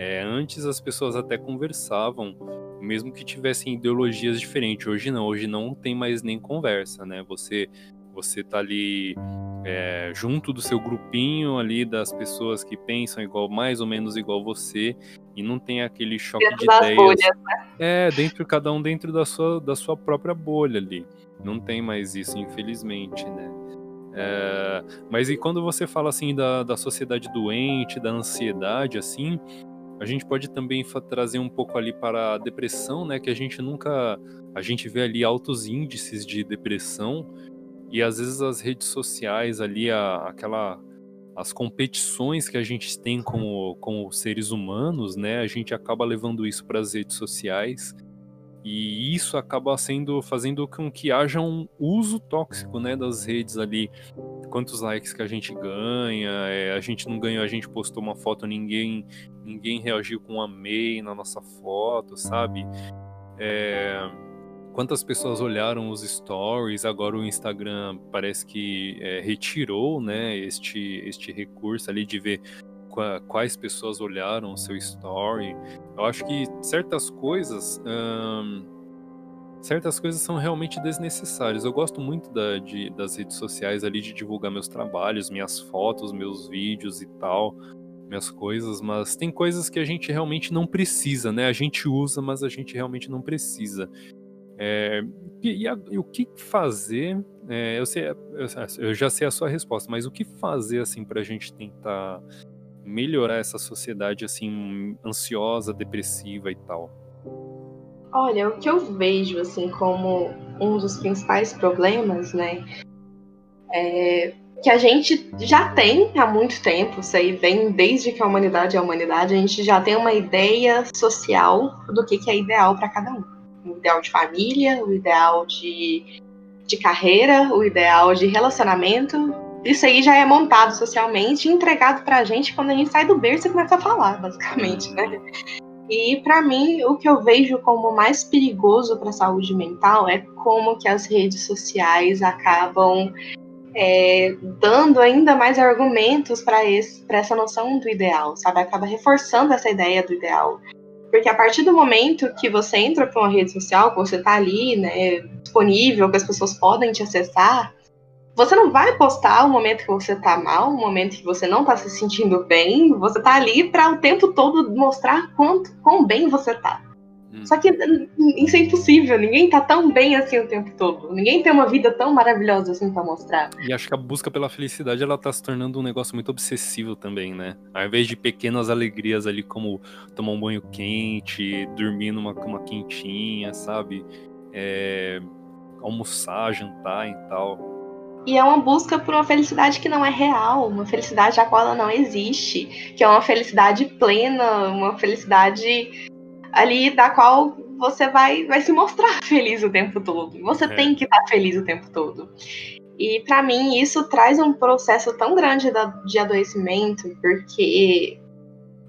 É, antes as pessoas até conversavam, mesmo que tivessem ideologias diferentes. Hoje não, hoje não tem mais nem conversa, né? Você você tá ali é, junto do seu grupinho ali das pessoas que pensam igual, mais ou menos igual você, e não tem aquele choque dentro de ideias. Bolhas, né? É, dentro cada um dentro da sua, da sua própria bolha ali. Não tem mais isso, infelizmente, né? É, mas e quando você fala assim da, da sociedade doente, da ansiedade, assim, a gente pode também trazer um pouco ali para a depressão, né? Que a gente nunca. A gente vê ali altos índices de depressão e às vezes as redes sociais ali, a, aquela. As competições que a gente tem como, como seres humanos, né? A gente acaba levando isso para as redes sociais e isso acaba sendo fazendo com que haja um uso tóxico né, das redes ali. Quantos likes que a gente ganha, é, a gente não ganhou, a gente postou uma foto, ninguém ninguém reagiu com amei na nossa foto, sabe? É, quantas pessoas olharam os stories, agora o Instagram parece que é, retirou né, este, este recurso ali de ver quais pessoas olharam o seu story. Eu acho que certas coisas. Hum, certas coisas são realmente desnecessárias. Eu gosto muito da, de, das redes sociais ali de divulgar meus trabalhos, minhas fotos, meus vídeos e tal minhas coisas, mas tem coisas que a gente realmente não precisa, né? A gente usa, mas a gente realmente não precisa. É, e, a, e, o que fazer? É, eu, sei, eu, já sei a sua resposta, mas o que fazer assim para a gente tentar melhorar essa sociedade assim ansiosa, depressiva e tal? Olha, o que eu vejo assim como um dos principais problemas, né, é que a gente já tem há muito tempo, isso aí vem desde que a humanidade é a humanidade, a gente já tem uma ideia social do que, que é ideal para cada um. O ideal de família, o ideal de, de carreira, o ideal de relacionamento. Isso aí já é montado socialmente entregado pra gente quando a gente sai do berço e começa a falar, basicamente, né? E para mim, o que eu vejo como mais perigoso para a saúde mental é como que as redes sociais acabam é, dando ainda mais argumentos para essa noção do ideal, sabe? Acaba reforçando essa ideia do ideal. Porque a partir do momento que você entra para uma rede social, que você está ali, né, disponível, que as pessoas podem te acessar, você não vai postar o momento que você tá mal, o momento que você não tá se sentindo bem. Você tá ali para o tempo todo mostrar quanto quão bem você tá. Hum. Só que isso é impossível, ninguém tá tão bem assim o tempo todo. Ninguém tem uma vida tão maravilhosa assim pra mostrar. E acho que a busca pela felicidade ela tá se tornando um negócio muito obsessivo também, né? Ao invés de pequenas alegrias ali, como tomar um banho quente, dormir numa cama quentinha, sabe? É... almoçar, jantar e tal. E é uma busca por uma felicidade que não é real, uma felicidade a qual ela não existe, que é uma felicidade plena, uma felicidade ali da qual você vai, vai se mostrar feliz o tempo todo. Você é. tem que estar feliz o tempo todo. E para mim isso traz um processo tão grande de adoecimento, porque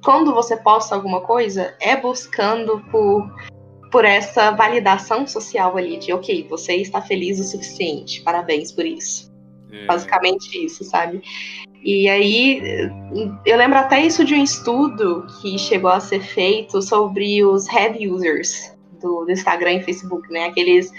quando você posta alguma coisa, é buscando por, por essa validação social ali, de ok, você está feliz o suficiente, parabéns por isso. É. Basicamente isso, sabe? E aí, eu lembro até isso de um estudo que chegou a ser feito sobre os head users do, do Instagram e Facebook, né? Aqueles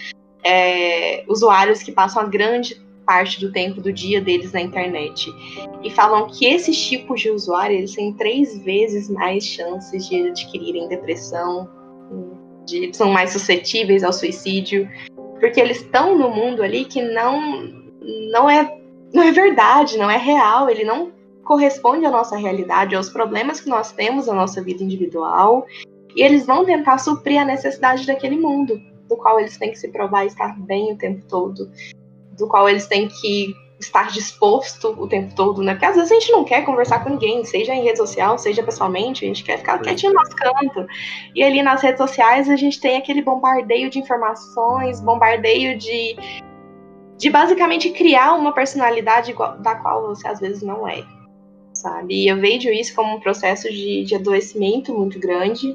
é, usuários que passam a grande parte do tempo do dia deles na internet. E falam que esses tipos de usuário eles têm três vezes mais chances de adquirirem depressão, de, são mais suscetíveis ao suicídio, porque eles estão no mundo ali que não não é não é verdade, não é real, ele não corresponde à nossa realidade, aos problemas que nós temos na nossa vida individual, e eles vão tentar suprir a necessidade daquele mundo, do qual eles têm que se provar estar bem o tempo todo, do qual eles têm que estar disposto o tempo todo, né? Porque às vezes a gente não quer conversar com ninguém, seja em rede social, seja pessoalmente, a gente quer ficar quietinho no nosso canto. E ali nas redes sociais a gente tem aquele bombardeio de informações, bombardeio de, de basicamente criar uma personalidade da qual você às vezes não é, sabe? E eu vejo isso como um processo de, de adoecimento muito grande.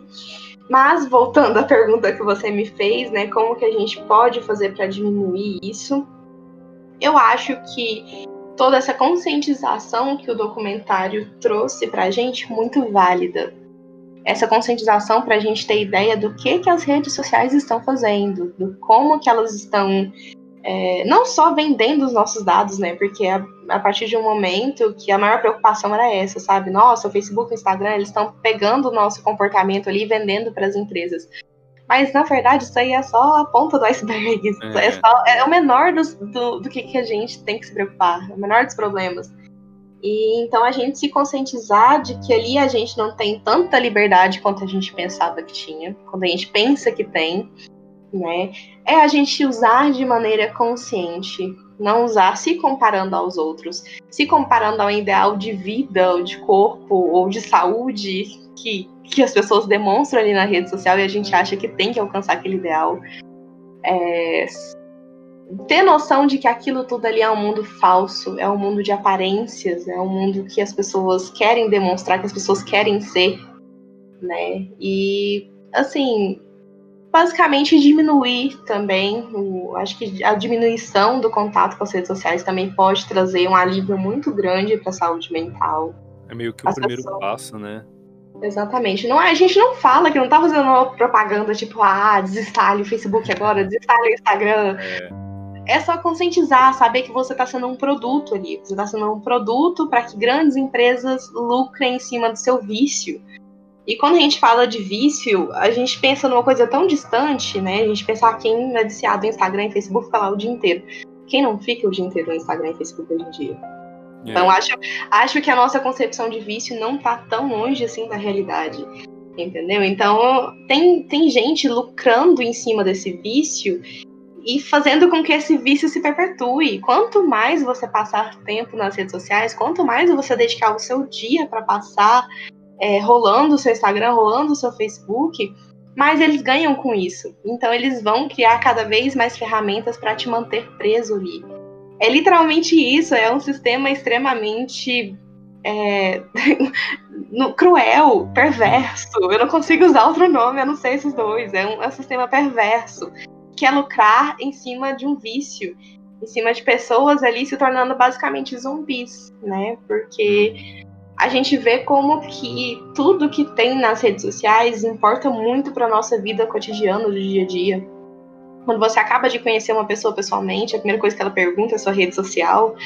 Mas voltando à pergunta que você me fez, né, como que a gente pode fazer para diminuir isso? Eu acho que toda essa conscientização que o documentário trouxe para a gente muito válida. Essa conscientização para a gente ter ideia do que que as redes sociais estão fazendo, do como que elas estão é, não só vendendo os nossos dados, né? Porque a, a, partir de um momento que a maior preocupação era essa, sabe? Nossa, o Facebook, o Instagram, eles estão pegando o nosso comportamento ali e vendendo para as empresas. Mas, na verdade, isso aí é só a ponta do iceberg. É, é, só, é o menor dos, do, do que, que a gente tem que se preocupar. É o menor dos problemas. E então a gente se conscientizar de que ali a gente não tem tanta liberdade quanto a gente pensava que tinha, quando a gente pensa que tem, né? É a gente usar de maneira consciente, não usar se comparando aos outros, se comparando ao ideal de vida, ou de corpo, ou de saúde que que as pessoas demonstram ali na rede social e a gente acha que tem que alcançar aquele ideal. É, ter noção de que aquilo tudo ali é um mundo falso, é um mundo de aparências, é um mundo que as pessoas querem demonstrar, que as pessoas querem ser, né? E assim, basicamente diminuir também, o, acho que a diminuição do contato com as redes sociais também pode trazer um alívio muito grande para a saúde mental. É meio que o as primeiro pessoas... passo, né? Exatamente. Não, é, a gente não fala que não tá fazendo uma propaganda tipo, ah, desinstale o Facebook agora, desinstale o Instagram. É. É só conscientizar, saber que você está sendo um produto ali. Você está sendo um produto para que grandes empresas lucrem em cima do seu vício. E quando a gente fala de vício, a gente pensa numa coisa tão distante, né? A gente pensa ah, quem é viciado no Instagram e Facebook fica lá o dia inteiro. Quem não fica o dia inteiro no Instagram e Facebook hoje em dia? É. Então acho, acho que a nossa concepção de vício não tá tão longe assim da realidade. Entendeu? Então tem, tem gente lucrando em cima desse vício e fazendo com que esse vício se perpetue. Quanto mais você passar tempo nas redes sociais, quanto mais você dedicar o seu dia para passar é, rolando o seu Instagram, rolando o seu Facebook, mais eles ganham com isso. Então eles vão criar cada vez mais ferramentas para te manter preso ali. É literalmente isso, é um sistema extremamente é, no, cruel, perverso. Eu não consigo usar outro nome, eu não sei esses dois. É um, é um sistema perverso que é lucrar em cima de um vício, em cima de pessoas ali se tornando basicamente zumbis, né? Porque a gente vê como que tudo que tem nas redes sociais importa muito para nossa vida cotidiana do dia a dia quando você acaba de conhecer uma pessoa pessoalmente, a primeira coisa que ela pergunta é sua rede social.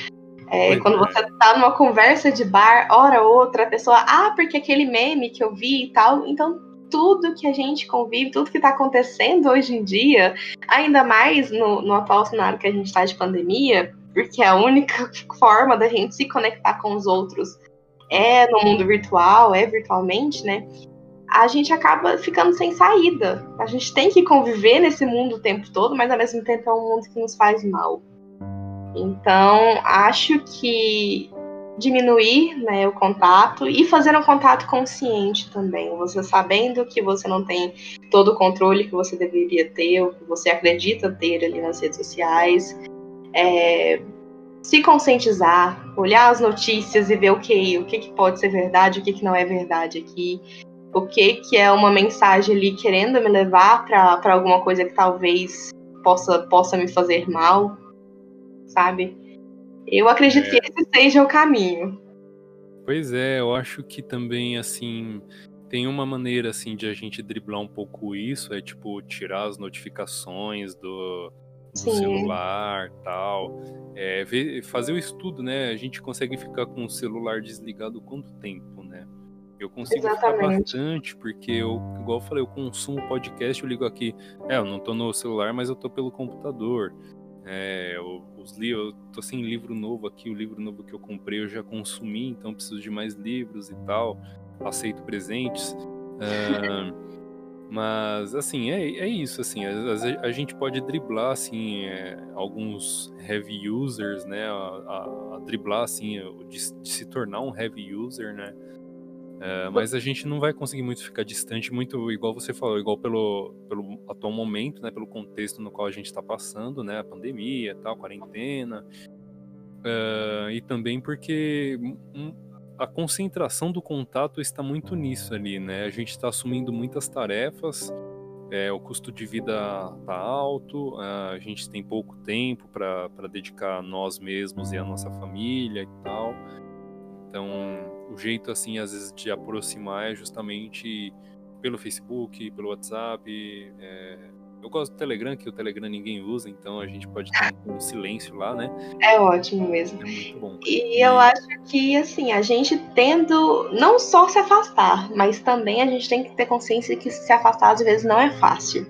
É, quando é. você tá numa conversa de bar, hora ou outra, a pessoa, ah, porque aquele meme que eu vi e tal. Então, tudo que a gente convive, tudo que está acontecendo hoje em dia, ainda mais no, no atual cenário que a gente está de pandemia, porque é a única forma da gente se conectar com os outros é no mundo virtual, é virtualmente, né? a gente acaba ficando sem saída. A gente tem que conviver nesse mundo o tempo todo, mas ao mesmo tempo é um mundo que nos faz mal. Então, acho que diminuir né, o contato e fazer um contato consciente também. Você sabendo que você não tem todo o controle que você deveria ter, ou que você acredita ter ali nas redes sociais. É, se conscientizar, olhar as notícias e ver okay, o que, o que pode ser verdade, o que, que não é verdade aqui o que que é uma mensagem ali querendo me levar para alguma coisa que talvez possa possa me fazer mal, sabe? Eu acredito é. que esse seja o caminho. Pois é, eu acho que também assim tem uma maneira assim de a gente driblar um pouco isso, é tipo tirar as notificações do no celular tal. É, ver, fazer o estudo, né? A gente consegue ficar com o celular desligado quanto tempo, né? Eu consigo Exatamente. ficar bastante, porque eu, igual eu falei, eu consumo podcast, eu ligo aqui. É, eu não tô no celular, mas eu tô pelo computador. É, os livros, eu tô sem livro novo aqui, o livro novo que eu comprei eu já consumi, então preciso de mais livros e tal. Aceito presentes. Uh, mas, assim, é, é isso, assim, a, a, gente pode driblar, assim, é, alguns heavy users, né, a, a, a driblar, assim, de, de, se tornar um heavy user, né, é, mas a gente não vai conseguir muito ficar distante, muito igual você falou, igual pelo, pelo atual momento, né, pelo contexto no qual a gente está passando, né, a pandemia, tal, quarentena, uh, e também porque um, a concentração do contato está muito nisso ali, né, a gente está assumindo muitas tarefas, é, o custo de vida está alto, a gente tem pouco tempo para dedicar a nós mesmos e a nossa família e tal, então o jeito assim às vezes de aproximar é justamente pelo Facebook, pelo WhatsApp. É... Eu gosto do Telegram, que o Telegram ninguém usa, então a gente pode ter um, silêncio lá, né? É ótimo mesmo. É muito bom. E, e eu acho que assim, a gente tendo não só se afastar, mas também a gente tem que ter consciência que se afastar às vezes não é fácil.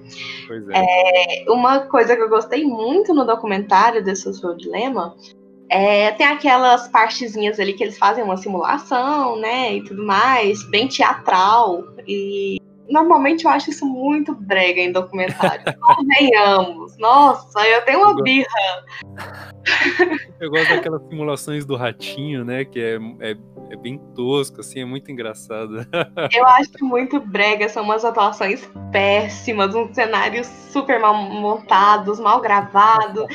Pois é. é uma coisa que eu gostei muito no documentário desse seu dilema é, tem aquelas partezinhas ali que eles fazem uma simulação, né, e tudo mais, bem teatral. E normalmente eu acho isso muito brega em documentário. Convenhamos. Nossa, eu tenho uma birra. Eu gosto daquelas simulações do ratinho, né? Que é, é, é bem tosco, assim, é muito engraçado. Eu acho muito brega, são umas atuações péssimas, uns cenários super mal montados, mal gravados.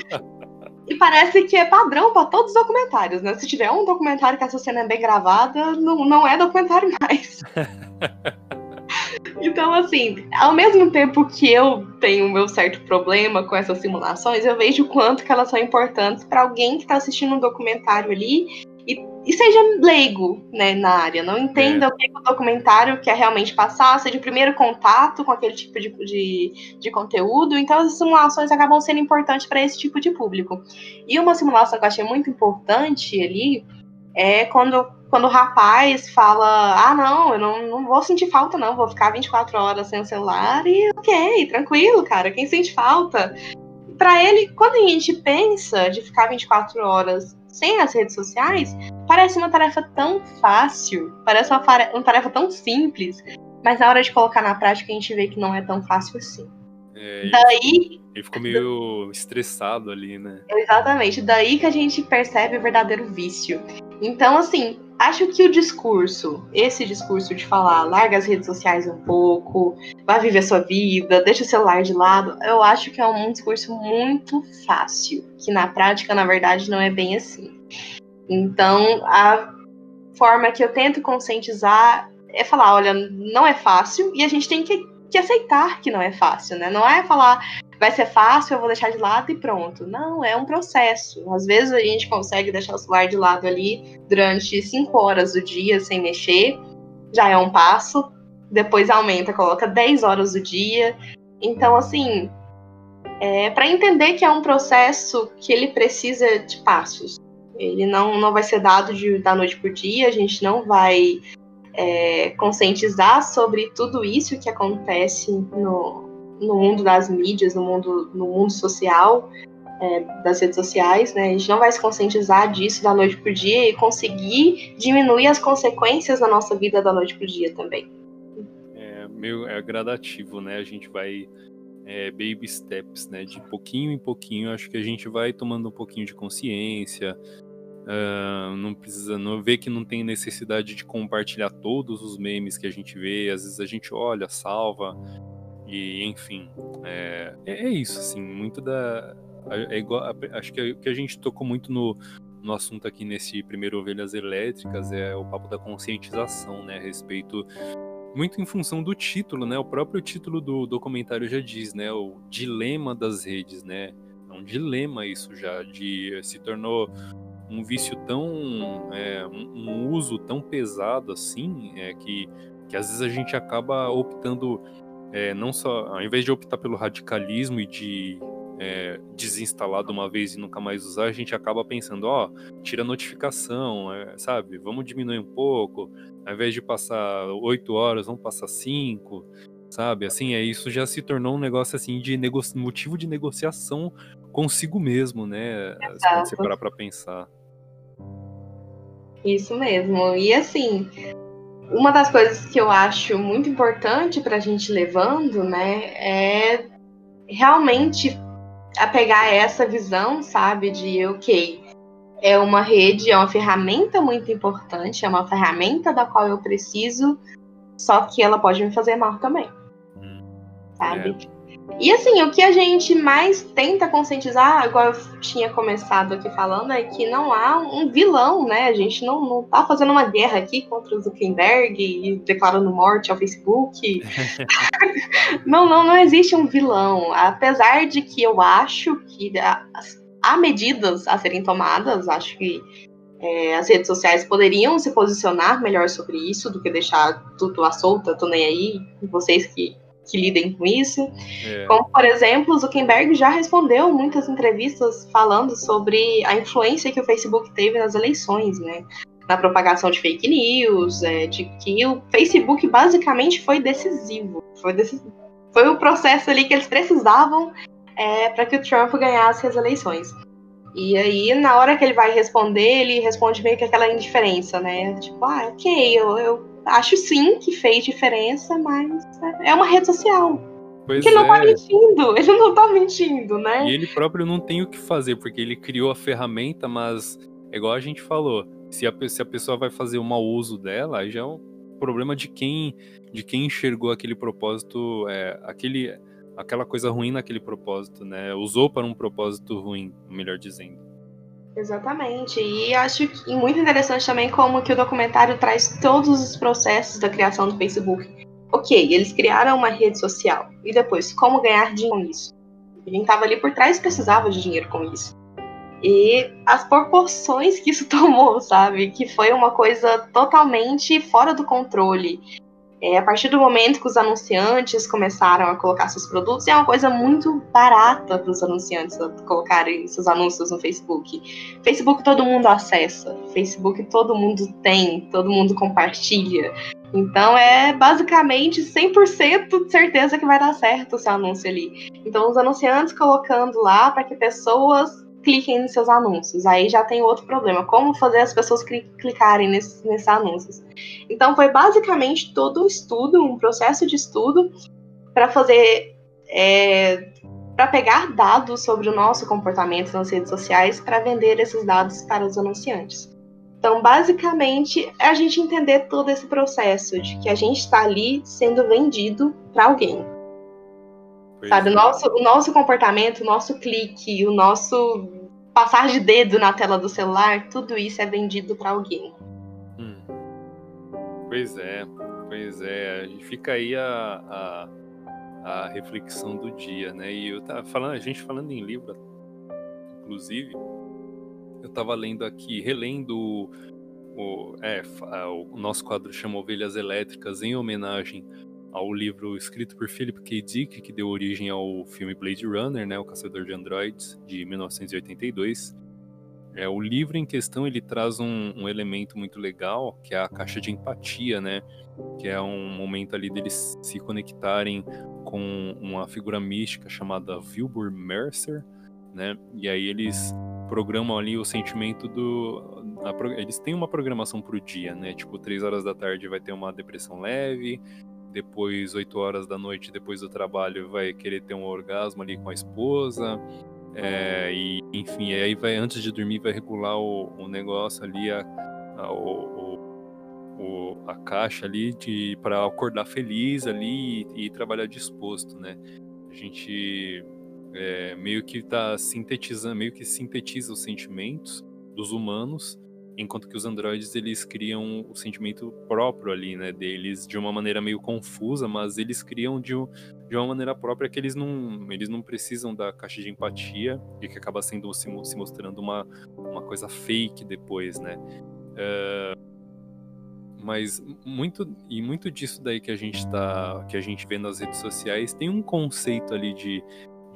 E parece que é padrão para todos os documentários, né? Se tiver um documentário que essa cena é bem gravada, não, não é documentário mais. então, assim, ao mesmo tempo que eu tenho o meu certo problema com essas simulações, eu vejo o quanto que elas são importantes para alguém que está assistindo um documentário ali e, e seja leigo né, na área, não entenda é. o que o documentário quer realmente passar, seja o primeiro contato com aquele tipo de, de, de conteúdo. Então, as simulações acabam sendo importantes para esse tipo de público. E uma simulação que eu achei muito importante ali é quando, quando o rapaz fala: Ah, não, eu não, não vou sentir falta, não, vou ficar 24 horas sem o celular e ok, tranquilo, cara, quem sente falta? Para ele, quando a gente pensa de ficar 24 horas sem as redes sociais, parece uma tarefa tão fácil, parece uma, uma tarefa tão simples, mas na hora de colocar na prática a gente vê que não é tão fácil assim. É, daí. Ele ficou meio estressado ali, né? Exatamente. Daí que a gente percebe o verdadeiro vício. Então, assim, acho que o discurso, esse discurso de falar, larga as redes sociais um pouco, vai viver sua vida, deixa o celular de lado, eu acho que é um discurso muito fácil, que na prática, na verdade, não é bem assim. Então, a forma que eu tento conscientizar é falar, olha, não é fácil e a gente tem que, que aceitar que não é fácil, né? Não é falar, vai ser fácil, eu vou deixar de lado e pronto. Não, é um processo. Às vezes a gente consegue deixar o celular de lado ali durante cinco horas do dia sem mexer, já é um passo. Depois aumenta, coloca 10 horas do dia. Então, assim, é, para entender que é um processo que ele precisa de passos. Ele não, não vai ser dado de, da noite por dia, a gente não vai é, conscientizar sobre tudo isso que acontece no, no mundo das mídias, no mundo, no mundo social, é, das redes sociais, né? A gente não vai se conscientizar disso da noite pro dia e conseguir diminuir as consequências da nossa vida da noite pro dia também. É meio é gradativo, né? A gente vai é, baby steps, né? De pouquinho em pouquinho, acho que a gente vai tomando um pouquinho de consciência. Uh, não precisa não ver que não tem necessidade de compartilhar todos os memes que a gente vê. Às vezes a gente olha, salva, e, enfim, é, é, é isso, assim, muito da. É igual, acho que o que a gente tocou muito no, no assunto aqui nesse primeiro Ovelhas Elétricas é o papo da conscientização, né, a respeito muito em função do título, né? O próprio título do documentário já diz, né? O dilema das redes, né? É um dilema isso já de se tornou um vício tão é, um, um, uso tão pesado assim é que que às vezes a gente acaba optando é, não só, ao invés de optar pelo radicalismo e de é, desinstalado uma vez e nunca mais usar, a gente acaba pensando, ó, oh, tira a notificação, é, sabe? Vamos diminuir um pouco, ao invés de passar oito horas, vamos passar cinco, sabe? Assim, é isso já se tornou um negócio assim de motivo de negociação consigo mesmo, né? Exato. Se você parar para pensar. Isso mesmo. E assim, uma das coisas que eu acho muito importante para a gente levando, né, é realmente apegar essa visão, sabe, de ok, é uma rede, é uma ferramenta muito importante, é uma ferramenta da qual eu preciso, só que ela pode me fazer mal também, hum, sabe? É. E assim, o que a gente mais tenta conscientizar, igual eu tinha começado aqui falando, é que não há um vilão, né? A gente não, não tá fazendo uma guerra aqui contra o Zuckerberg e declarando morte ao Facebook. não, não, não existe um vilão. Apesar de que eu acho que há medidas a serem tomadas, acho que é, as redes sociais poderiam se posicionar melhor sobre isso do que deixar tudo à solta, tô nem aí, vocês que que lidem com isso. É. Como, por exemplo, o Zuckerberg já respondeu muitas entrevistas falando sobre a influência que o Facebook teve nas eleições, né? Na propagação de fake news, é, de que o Facebook basicamente foi decisivo. Foi, decisivo. foi o processo ali que eles precisavam é, para que o Trump ganhasse as eleições. E aí, na hora que ele vai responder, ele responde meio que aquela indiferença, né? Tipo, ah, ok, eu, eu acho sim que fez diferença, mas é uma rede social. Pois ele é. não tá é. mentindo, ele não tá mentindo, né? E ele próprio não tem o que fazer, porque ele criou a ferramenta, mas, igual a gente falou, se a, se a pessoa vai fazer o mau uso dela, aí já é um problema de quem, de quem enxergou aquele propósito, é, aquele, aquela coisa ruim naquele propósito, né? Usou para um propósito ruim, melhor dizendo. Exatamente. E acho muito interessante também como que o documentário traz todos os processos da criação do Facebook. Ok, eles criaram uma rede social. E depois, como ganhar dinheiro com isso? Quem estava ali por trás precisava de dinheiro com isso. E as proporções que isso tomou, sabe? Que foi uma coisa totalmente fora do controle. É, a partir do momento que os anunciantes começaram a colocar seus produtos, é uma coisa muito barata para os anunciantes colocarem seus anúncios no Facebook. Facebook todo mundo acessa, Facebook todo mundo tem, todo mundo compartilha. Então é basicamente 100% de certeza que vai dar certo o seu anúncio ali. Então os anunciantes colocando lá para que pessoas cliquem nos seus anúncios. Aí já tem outro problema, como fazer as pessoas clicarem nesses, nesses anúncios. Então foi basicamente todo um estudo, um processo de estudo para fazer, é, para pegar dados sobre o nosso comportamento nas redes sociais para vender esses dados para os anunciantes. Então, basicamente, é a gente entender todo esse processo de que a gente está ali sendo vendido para alguém. Pois Sabe, é. o nosso, o nosso comportamento, o nosso clique, o nosso passar de dedo na tela do celular, tudo isso é vendido para alguém. Hum. Pois é, pois é. Fica aí a, a, a, reflexão do dia, né? E eu tava falando, a gente falando em livro, inclusive, eu tava lendo aqui, relendo o, é, o nosso quadro chama Ovelhas Elétricas em homenagem ao livro escrito por Philip K. Dick, que deu origem ao filme Blade Runner, né, o Caçador de Androids, de 1982. É, o livro em questão ele traz um, um, elemento muito legal, que é a caixa de empatia, né? Que é um momento ali deles se conectarem com uma figura mística chamada Wilbur Mercer, né? E aí eles programam ali o sentimento do. A, eles têm uma programação para o dia, né? Tipo, três horas da tarde vai ter uma depressão leve, depois 8 horas da noite depois do trabalho vai querer ter um orgasmo ali com a esposa é, e enfim aí vai antes de dormir vai regular o, o negócio ali a, a, o, o, a caixa ali de para acordar feliz ali e, e, trabalhar disposto né? A gente é, meio que está sintetizando meio que sintetiza os sentimentos dos humanos enquanto que os androides eles criam o sentimento próprio ali, né, deles de uma maneira meio confusa, mas eles criam de, de uma maneira própria que eles não, eles não precisam da caixa de empatia e que acaba sendo se, se mostrando uma, uma coisa fake depois, né. Uh, mas muito e muito disso daí que a gente tá que a gente vê nas redes sociais tem um conceito ali de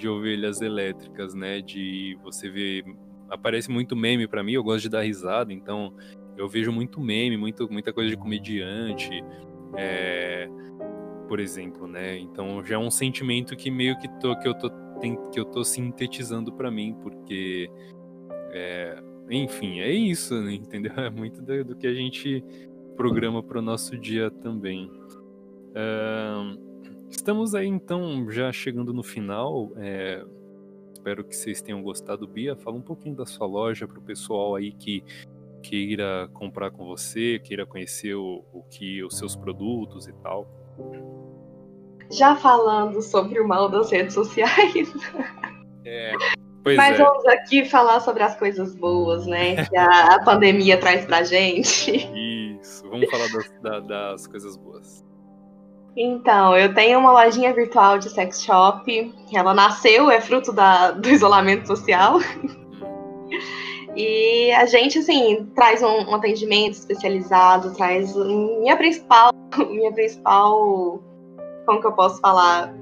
de ovelhas elétricas, né? De você ver aparece muito meme para mim, eu gosto de dar risada, então eu vejo muito meme, muito, muita coisa de comediante, é, por exemplo, né? Então já é um sentimento que meio que, tô, que, eu, tô, que eu tô sintetizando para mim, porque é, enfim, é isso, né? entendeu? É muito do, do, que a gente programa para o nosso dia também. Uh, estamos aí então já chegando no final. É, espero que vocês tenham gostado, Bia. Fala um pouquinho da sua loja para o pessoal aí que queira comprar com você, queira conhecer o, o que os seus produtos e tal. Já falando sobre o mal das redes sociais. É, Mas é. vamos aqui falar sobre as coisas boas, né? Que a, a pandemia traz pra gente. Isso, vamos falar das, da, das coisas boas. Então, eu tenho uma lojinha virtual de sex shop. Ela nasceu, é fruto da, do isolamento social. E a gente, assim, traz um, um, atendimento especializado, traz minha principal, minha principal, como que eu posso falar,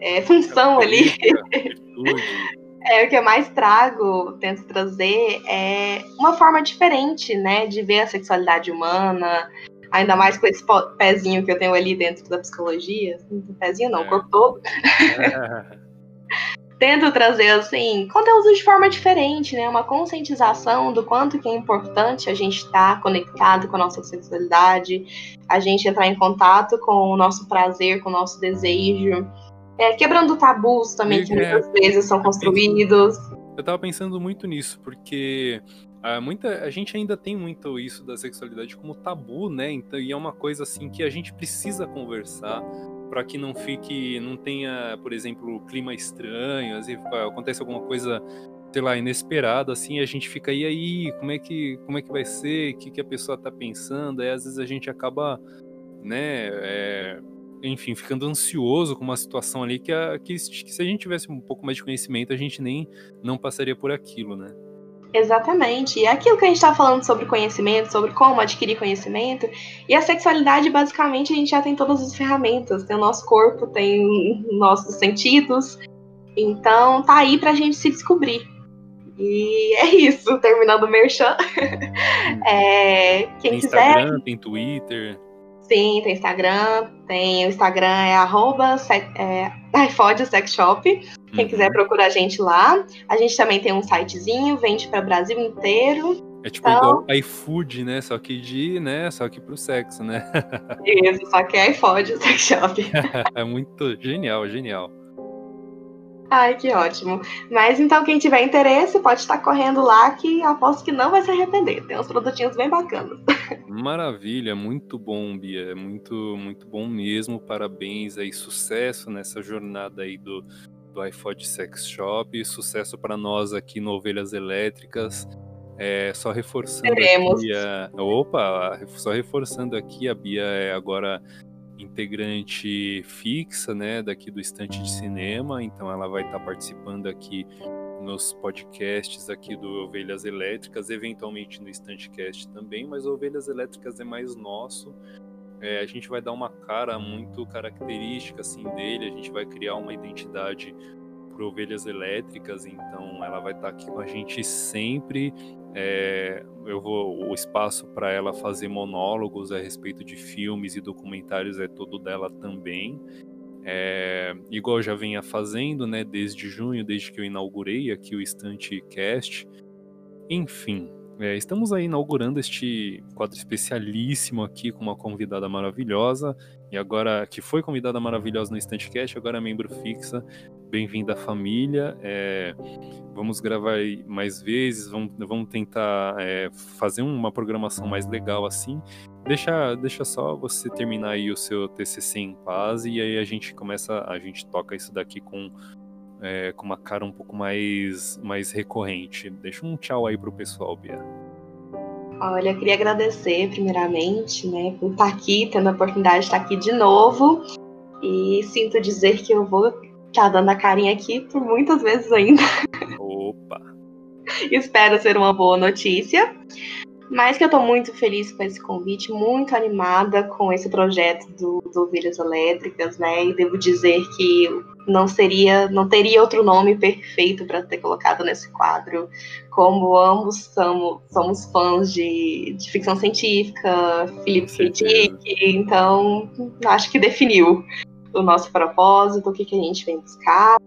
é, função ali. é, o que eu mais trago, tento trazer, é uma forma diferente, né, de ver a sexualidade humana, Ainda mais com esse pezinho que eu tenho ali dentro da psicologia. Pezinho não, o é. corpo todo. Tento trazer, assim, conteúdos de forma diferente, né? Uma conscientização do quanto que é importante a gente estar tá conectado com a nossa sexualidade, a gente entrar em contato com o nosso prazer, com o nosso desejo. É, quebrando tabus também, que muitas vezes são construídos. Eu tava pensando muito nisso, porque Uh, muita, a gente ainda tem muito isso da sexualidade como tabu, né? Então, e é uma coisa assim que a gente precisa conversar para que não fique, não tenha, por exemplo, clima estranho, assim, acontece alguma coisa, sei lá, inesperada, assim, a gente fica e aí, como é que, como é que vai ser, o que, que a pessoa tá pensando, aí às vezes a gente acaba, né, é, enfim, ficando ansioso com uma situação ali que, a, que, que se a gente tivesse um pouco mais de conhecimento, a gente nem não passaria por aquilo, né? Exatamente. E aquilo que a gente está falando sobre conhecimento, sobre como adquirir conhecimento, e a sexualidade, basicamente, a gente já tem todas as ferramentas. Tem o nosso corpo, tem nossos sentidos. Então, tá aí pra gente se descobrir. E é isso, terminando o merchan. é, quem tem quiser. Instagram, tem Twitter. Sim, tem Instagram, tem o Instagram é arroba é, iFod Sex Shop. Quem uhum. quiser procurar a gente lá. A gente também tem um sitezinho, vende para o Brasil inteiro. É tipo então... igual iFood, né? Só que de, né? Só que pro sexo, né? Isso, só que é iFod Sex Shop. é muito genial, genial. Ai, que ótimo. Mas então, quem tiver interesse, pode estar correndo lá, que aposto que não vai se arrepender. Tem uns produtinhos bem bacanas. Maravilha, muito bom, Bia. É muito, muito bom mesmo. Parabéns aí, sucesso nessa jornada aí do, do iPod Sex Shop. Sucesso para nós aqui no Ovelhas Elétricas. É, só reforçando Teremos. aqui a... Opa, só reforçando aqui, a Bia é agora integrante fixa, né, daqui do Estante de Cinema, então ela vai estar tá participando aqui nos podcasts aqui do Ovelhas Elétricas, eventualmente no Estantecast também, mas Ovelhas Elétricas é mais nosso. É, a gente vai dar uma cara muito característica assim dele, a gente vai criar uma identidade para Ovelhas Elétricas, então ela vai estar tá aqui com a gente sempre é, eu vou o espaço para ela fazer monólogos a respeito de filmes e documentários é todo dela também. É, igual eu já venha fazendo, né, desde junho, desde que eu inaugurei aqui o Estante Cast. Enfim, é, estamos aí inaugurando este quadro especialíssimo aqui com uma convidada maravilhosa e agora que foi convidada maravilhosa no Estante Cast, agora é membro fixa. Bem-vinda à família. É, vamos gravar mais vezes, vamos, vamos tentar é, fazer uma programação mais legal assim. Deixa, deixa só você terminar aí o seu TCC em paz e aí a gente começa, a gente toca isso daqui com, é, com uma cara um pouco mais, mais recorrente. Deixa um tchau aí pro pessoal, Bia. Olha, queria agradecer primeiramente, né, por estar aqui, tendo a oportunidade de estar aqui de novo. E sinto dizer que eu vou estar dando a carinha aqui por muitas vezes ainda. Opa! Espero ser uma boa notícia. Mas que eu estou muito feliz com esse convite, muito animada com esse projeto do, do Ovelhas Elétricas, né? E devo dizer que não seria, não teria outro nome perfeito para ter colocado nesse quadro. Como ambos somos, somos fãs de, de ficção científica, Philip K. Dick, então acho que definiu o nosso propósito, o que, que a gente vem buscar.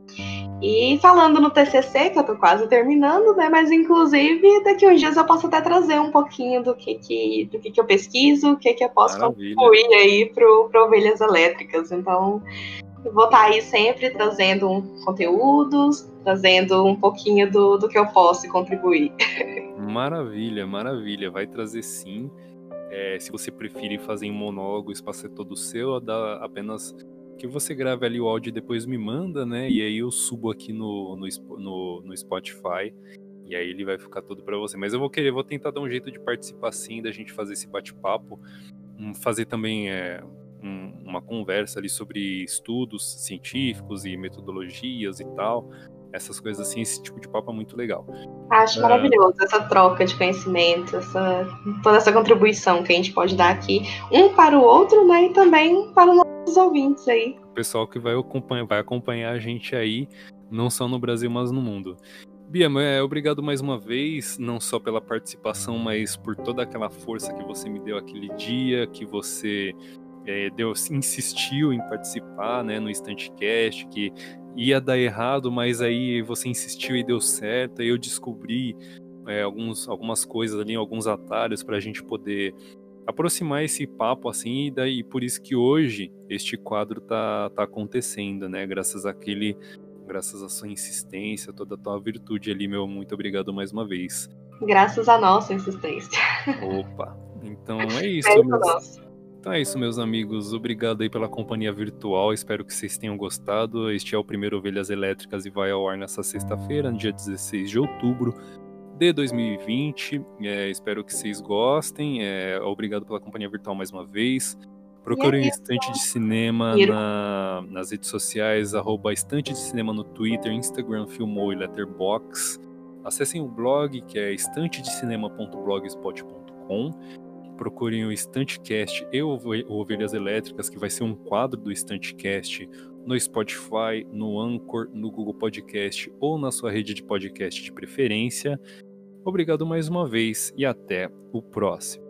E falando no TCC, que eu tô quase terminando, né? Mas inclusive daqui uns dias eu posso até trazer um pouquinho do que que, do que, que eu pesquiso, o que que eu posso Maravilha. contribuir aí para ovelhas elétricas. Então, vou estar tá aí sempre trazendo um conteúdos, trazendo um pouquinho do, do que eu posso contribuir. Maravilha, maravilha. Vai trazer sim. É, se você preferir fazer em monólogo, o espaço é todo seu, dá apenas que você grave ali o áudio e depois me manda, né? E aí eu subo aqui no, no, no, no Spotify e aí ele vai ficar tudo para você. Mas eu vou querer, vou tentar dar um jeito de participar sim, da gente fazer esse bate-papo, hum, fazer também é, um, uma conversa ali sobre estudos científicos e metodologias e tal. Essas coisas assim, esse tipo de papo é muito legal. Acho é... maravilhoso essa troca de conhecimento, essa, toda essa contribuição que a gente pode dar aqui, um para o outro, né? E também para os ouvintes aí. O pessoal que vai acompanhar, vai acompanhar a gente aí, não só no Brasil, mas no mundo. Bia, é, obrigado mais uma vez, não só pela participação, mas por toda aquela força que você me deu aquele dia, que você é, deu, insistiu em participar né, no Instantcast, que ia dar errado, mas aí você insistiu e deu certo, aí eu descobri é, alguns, algumas coisas ali, alguns atalhos para a gente poder aproximar esse papo assim, e daí por isso que hoje este quadro tá, tá acontecendo, né? Graças àquele, graças à sua insistência, toda a tua virtude ali, meu, muito obrigado mais uma vez. Graças à nossa insistência. Opa, então é isso. É meus, então é isso, meus amigos. Obrigado aí pela companhia virtual. Espero que vocês tenham gostado. Este é o primeiro Ovelhas Elétricas e vai ao ar nessa sexta-feira, no dia 16 de outubro de 2020. É, espero que vocês gostem. É, obrigado pela companhia virtual mais uma vez. Procure um Estante de Cinema na, nas redes sociais, arroba Estante de Cinema no Twitter, Instagram, Filmou e Letterbox. Acessem o blog, que é estantedecinema.blogspot.com procurem o Estantecast e o Ovelhas Elétricas, que vai ser um quadro do Estantecast no Spotify, no Anchor, no Google Podcast ou na sua rede de podcast de preferência. Obrigado mais uma vez e até o próximo.